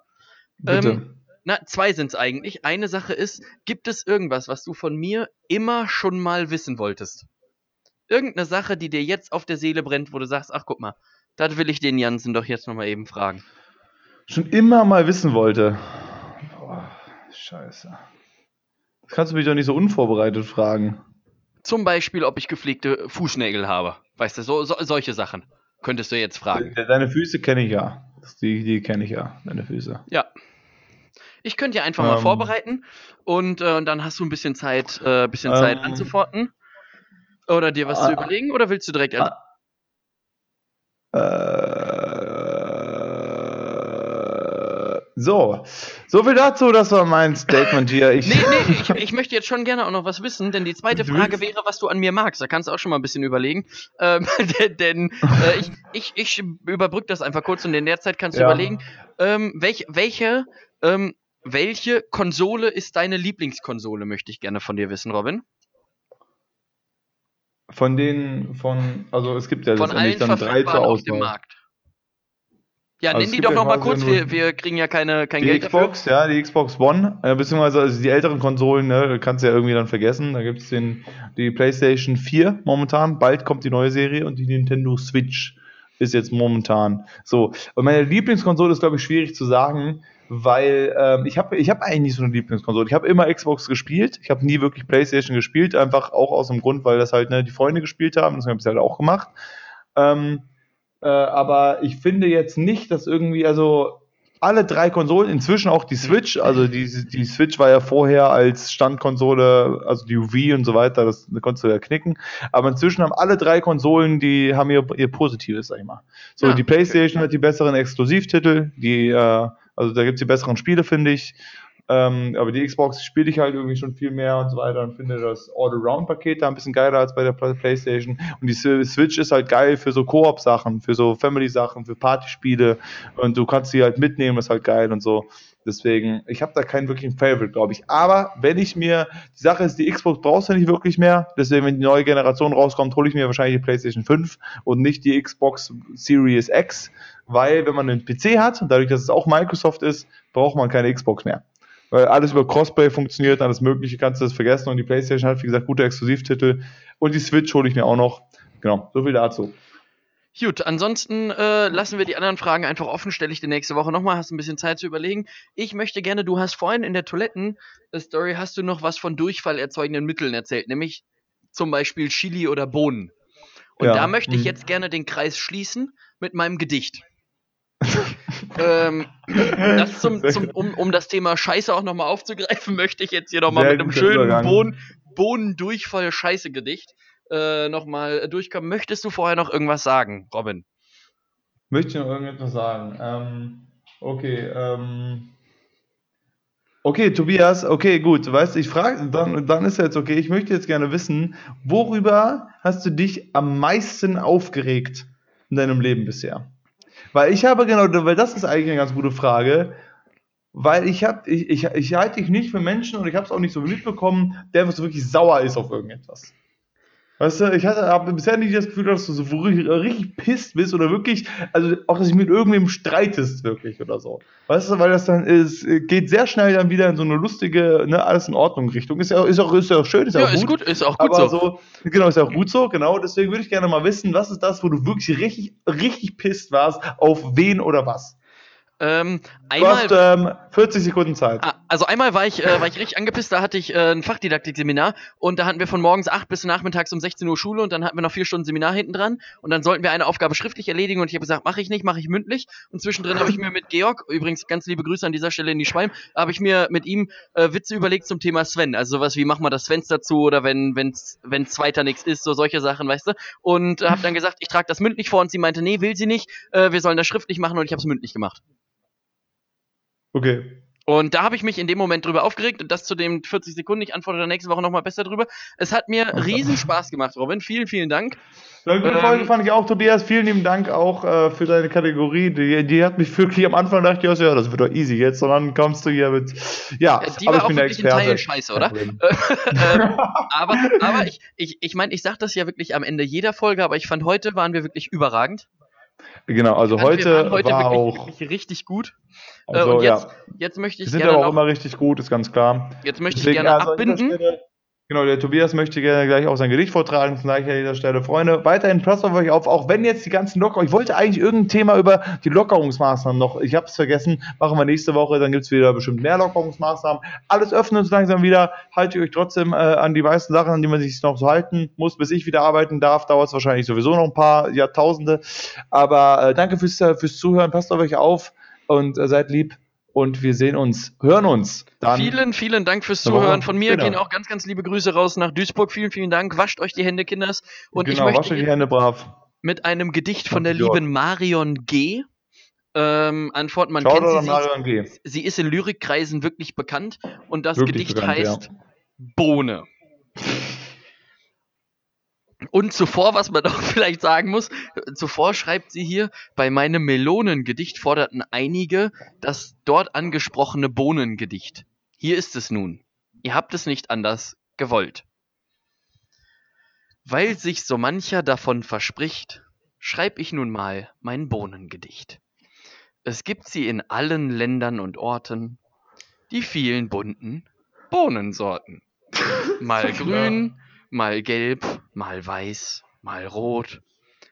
Speaker 1: Bitte. Ähm, na, zwei sind es eigentlich. Eine Sache ist, gibt es irgendwas, was du von mir immer schon mal wissen wolltest? Irgendeine Sache, die dir jetzt auf der Seele brennt, wo du sagst, ach guck mal, das will ich den Jansen doch jetzt nochmal eben fragen.
Speaker 2: Schon immer mal wissen wollte. Boah, scheiße. Das kannst du mich doch nicht so unvorbereitet fragen.
Speaker 1: Zum Beispiel, ob ich gepflegte Fußnägel habe. Weißt du, so, so solche Sachen. Könntest du jetzt fragen.
Speaker 2: Deine Füße kenne ich ja. Die, die kenne ich ja, deine Füße.
Speaker 1: Ja. Ich könnte ja einfach ähm, mal vorbereiten und äh, dann hast du ein bisschen Zeit, äh, bisschen ähm, Zeit anzuforten. Oder dir was ah, zu überlegen oder willst du direkt. Ah,
Speaker 2: So, so viel dazu, das war mein Statement hier.
Speaker 1: Ich nee, nee, ich, ich, möchte jetzt schon gerne auch noch was wissen, denn die zweite Frage wäre, was du an mir magst. Da kannst du auch schon mal ein bisschen überlegen. Ähm, denn äh, ich, ich, ich überbrücke das einfach kurz und in der Zeit kannst du ja. überlegen, ähm, welch, welche, ähm, welche Konsole ist deine Lieblingskonsole, möchte ich gerne von dir wissen, Robin.
Speaker 2: Von den, von, also es gibt ja
Speaker 1: von letztendlich dann drei zur Auswahl. Auf dem Markt. Ja, also nenn die doch noch mal kurz, wir, wir kriegen ja keine, kein
Speaker 2: die
Speaker 1: Geld
Speaker 2: Xbox, dafür. ja, die Xbox One, äh, beziehungsweise also die älteren Konsolen, ne, kannst du ja irgendwie dann vergessen. Da gibt es die PlayStation 4 momentan, bald kommt die neue Serie und die Nintendo Switch ist jetzt momentan so. Und meine Lieblingskonsole ist, glaube ich, schwierig zu sagen, weil ähm, ich habe ich hab eigentlich nicht so eine Lieblingskonsole. Ich habe immer Xbox gespielt, ich habe nie wirklich PlayStation gespielt, einfach auch aus dem Grund, weil das halt ne, die Freunde gespielt haben, das habe ich halt auch gemacht. Ähm, äh, aber ich finde jetzt nicht, dass irgendwie, also alle drei Konsolen, inzwischen auch die Switch, also die, die Switch war ja vorher als Standkonsole, also die UV und so weiter, das, das konntest du ja knicken, aber inzwischen haben alle drei Konsolen, die haben ihr, ihr Positives, sag ich mal. So, ja, die Playstation okay. hat die besseren Exklusivtitel, die, äh, also da gibt's die besseren Spiele, finde ich, ähm, aber die Xbox spiele ich halt irgendwie schon viel mehr und so weiter und finde das All-Around-Paket da ein bisschen geiler als bei der PlayStation. Und die Switch ist halt geil für so Koop-Sachen, für so Family-Sachen, für Partyspiele und du kannst sie halt mitnehmen, ist halt geil und so. Deswegen, ich habe da keinen wirklichen Favorite, glaube ich. Aber wenn ich mir, die Sache ist, die Xbox brauchst du nicht wirklich mehr. Deswegen, wenn die neue Generation rauskommt, hole ich mir wahrscheinlich die PlayStation 5 und nicht die Xbox Series X, weil wenn man einen PC hat und dadurch, dass es auch Microsoft ist, braucht man keine Xbox mehr weil alles über Crossplay funktioniert, alles Mögliche kannst du das vergessen und die PlayStation hat, wie gesagt, gute Exklusivtitel und die Switch hole ich mir auch noch. Genau, so viel dazu.
Speaker 1: Gut, ansonsten äh, lassen wir die anderen Fragen einfach offen, stelle ich dir nächste Woche nochmal, hast ein bisschen Zeit zu überlegen. Ich möchte gerne, du hast vorhin in der Toiletten-Story, hast du noch was von Durchfall erzeugenden Mitteln erzählt, nämlich zum Beispiel Chili oder Bohnen. Und ja. da möchte ich mhm. jetzt gerne den Kreis schließen mit meinem Gedicht. ähm, das zum, zum, um, um das Thema Scheiße auch nochmal aufzugreifen, möchte ich jetzt hier nochmal mit einem schönen Bohnen, Bohnendurchfall-Scheiße-Gedicht äh, nochmal durchkommen. Möchtest du vorher noch irgendwas sagen, Robin?
Speaker 2: Möchte ich noch irgendetwas sagen? Ähm, okay, ähm, Okay, Tobias, okay, gut. Du weißt, ich frage, dann, dann ist jetzt okay. Ich möchte jetzt gerne wissen, worüber hast du dich am meisten aufgeregt in deinem Leben bisher? Weil ich habe genau, weil das ist eigentlich eine ganz gute Frage, weil ich habe, ich, ich, ich halte dich nicht für Menschen und ich habe es auch nicht so mitbekommen, der wirklich sauer ist auf irgendetwas. Weißt du, ich hatte habe bisher nicht das Gefühl, dass du so richtig, richtig pisst bist oder wirklich, also auch, dass ich mit irgendwem streitest, wirklich oder so. Weißt du, weil das dann ist, geht sehr schnell dann wieder in so eine lustige, ne, alles in Ordnung Richtung. Ist ja, ist auch, ist ja auch schön, ist ja, ja auch ist gut.
Speaker 1: Ist auch gut aber so. so.
Speaker 2: Genau, ist ja auch gut so, genau. Deswegen würde ich gerne mal wissen, was ist das, wo du wirklich richtig, richtig pisst warst, auf wen oder was?
Speaker 1: Ähm,
Speaker 2: Einmal, du hast ähm, 40 Sekunden Zeit.
Speaker 1: Ah, also einmal war ich, äh, war ich richtig angepisst, da hatte ich äh, ein Fachdidaktik-Seminar und da hatten wir von morgens 8 bis nachmittags um 16 Uhr Schule und dann hatten wir noch vier Stunden Seminar hinten dran und dann sollten wir eine Aufgabe schriftlich erledigen und ich habe gesagt, mache ich nicht, mache ich mündlich und zwischendrin habe ich mir mit Georg, übrigens ganz liebe Grüße an dieser Stelle in die Schwalm, habe ich mir mit ihm äh, Witze überlegt zum Thema Sven, also sowas wie, mach mal das Fenster zu oder wenn wenn's, wenn's weiter nichts ist, so solche Sachen, weißt du, und habe dann gesagt, ich trage das mündlich vor und sie meinte, nee, will sie nicht, äh, wir sollen das schriftlich machen und ich habe es mündlich gemacht.
Speaker 2: Okay.
Speaker 1: Und da habe ich mich in dem Moment drüber aufgeregt und das zu dem 40 Sekunden. Ich antworte dann nächste Woche nochmal besser drüber. Es hat mir riesen Spaß gemacht, Robin. Vielen, vielen Dank.
Speaker 2: Eine gute Folge ähm, fand ich auch, Tobias. Vielen lieben Dank auch äh, für deine Kategorie. Die, die, hat mich wirklich am Anfang gedacht, ja, das wird doch easy jetzt. Und dann kommst du hier mit, ja,
Speaker 1: die aber ich bin der Experte. In Teilen scheiße, oder? ähm, aber aber ich, ich, ich meine, ich sage das ja wirklich am Ende jeder Folge, aber ich fand heute waren wir wirklich überragend.
Speaker 2: Genau, also heute, heute war wirklich, auch
Speaker 1: wirklich richtig gut.
Speaker 2: Äh, also,
Speaker 1: und jetzt,
Speaker 2: ja.
Speaker 1: jetzt möchte ich
Speaker 2: Wir sind aber auch immer richtig gut, ist ganz klar.
Speaker 1: Jetzt möchte Deswegen, ich gerne also abbinden.
Speaker 2: Genau, der Tobias möchte gerne gleich auch sein Gedicht vortragen, daher an dieser Stelle. Freunde, weiterhin passt auf euch auf, auch wenn jetzt die ganzen Lockerungen, ich wollte eigentlich irgendein Thema über die Lockerungsmaßnahmen noch, ich habe es vergessen, machen wir nächste Woche, dann gibt es wieder bestimmt mehr Lockerungsmaßnahmen. Alles öffnen uns langsam wieder, haltet euch trotzdem äh, an die meisten Sachen, an die man sich noch so halten muss, bis ich wieder arbeiten darf, dauert es wahrscheinlich sowieso noch ein paar Jahrtausende. Aber äh, danke fürs, äh, fürs Zuhören, passt auf euch auf und äh, seid lieb und wir sehen uns, hören uns.
Speaker 1: Dann vielen, vielen Dank fürs Zuhören. Von mir genau. gehen auch ganz, ganz liebe Grüße raus nach Duisburg. Vielen, vielen Dank. Wascht euch die Hände, Kinders. Und genau, ich möchte
Speaker 2: wascht die Hände brav.
Speaker 1: Mit einem Gedicht von der lieben Marion G. Ähm, antworten, man Schau kennt sie. Marion G. Sie ist in Lyrikkreisen wirklich bekannt und das wirklich Gedicht bekannt, heißt ja. Bohne. Und zuvor, was man auch vielleicht sagen muss, zuvor schreibt sie hier, bei meinem Melonengedicht forderten einige das dort angesprochene Bohnengedicht. Hier ist es nun. Ihr habt es nicht anders gewollt. Weil sich so mancher davon verspricht, schreib ich nun mal mein Bohnengedicht. Es gibt sie in allen Ländern und Orten, die vielen bunten Bohnensorten. Mal grün, mal gelb, mal weiß, mal rot,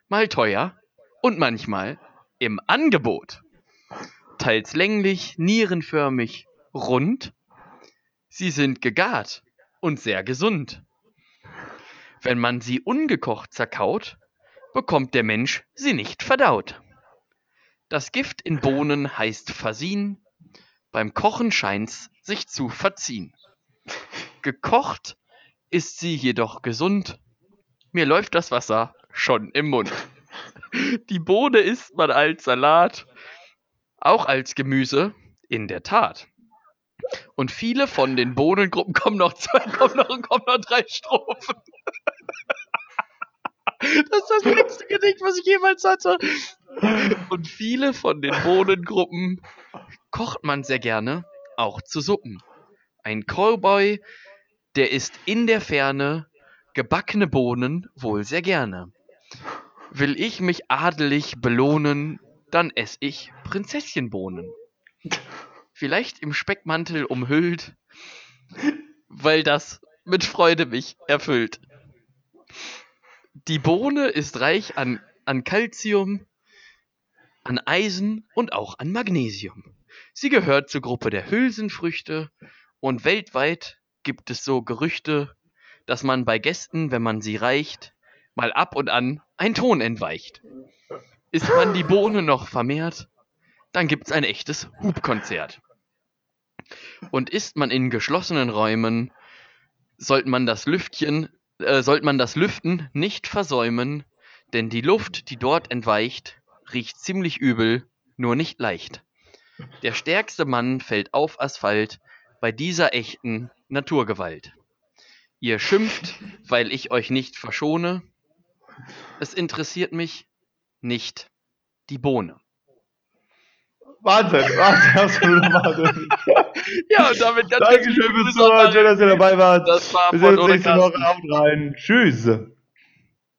Speaker 1: mal teuer und manchmal im Angebot. Teils länglich, nierenförmig, rund. Sie sind gegart und sehr gesund. Wenn man sie ungekocht zerkaut, bekommt der Mensch sie nicht verdaut. Das Gift in Bohnen heißt Fasin, beim Kochen scheint's sich zu verziehen. Gekocht ist sie jedoch gesund. Mir läuft das Wasser schon im Mund. Die Bohne isst man als Salat, auch als Gemüse, in der Tat. Und viele von den Bohnengruppen kommen noch zwei, kommen noch, kommen noch drei Strophen. Das ist das letzte Gedicht, was ich jemals hatte. Und viele von den Bohnengruppen kocht man sehr gerne, auch zu Suppen. Ein Cowboy der isst in der Ferne gebackene Bohnen wohl sehr gerne. Will ich mich adelig belohnen, dann ess ich Prinzesschenbohnen. Vielleicht im Speckmantel umhüllt, weil das mit Freude mich erfüllt. Die Bohne ist reich an, an Calcium, an Eisen und auch an Magnesium. Sie gehört zur Gruppe der Hülsenfrüchte und weltweit gibt es so Gerüchte, dass man bei Gästen, wenn man sie reicht, mal ab und an ein Ton entweicht. Ist man die Bohne noch vermehrt, dann gibt's ein echtes Hubkonzert. Und ist man in geschlossenen Räumen, sollte man das Lüftchen, äh, sollte man das Lüften nicht versäumen, denn die Luft, die dort entweicht, riecht ziemlich übel, nur nicht leicht. Der stärkste Mann fällt auf Asphalt bei dieser echten Naturgewalt. Ihr schimpft, weil ich euch nicht verschone. Es interessiert mich nicht die Bohne.
Speaker 2: Wahnsinn, Wahnsinn, absolut Wahnsinn.
Speaker 1: ja, und damit
Speaker 2: ganz Dankeschön fürs Zuhören, schön, dass ihr dabei wart. Das war Wir sehen uns nächste Woche Abend rein. Tschüss.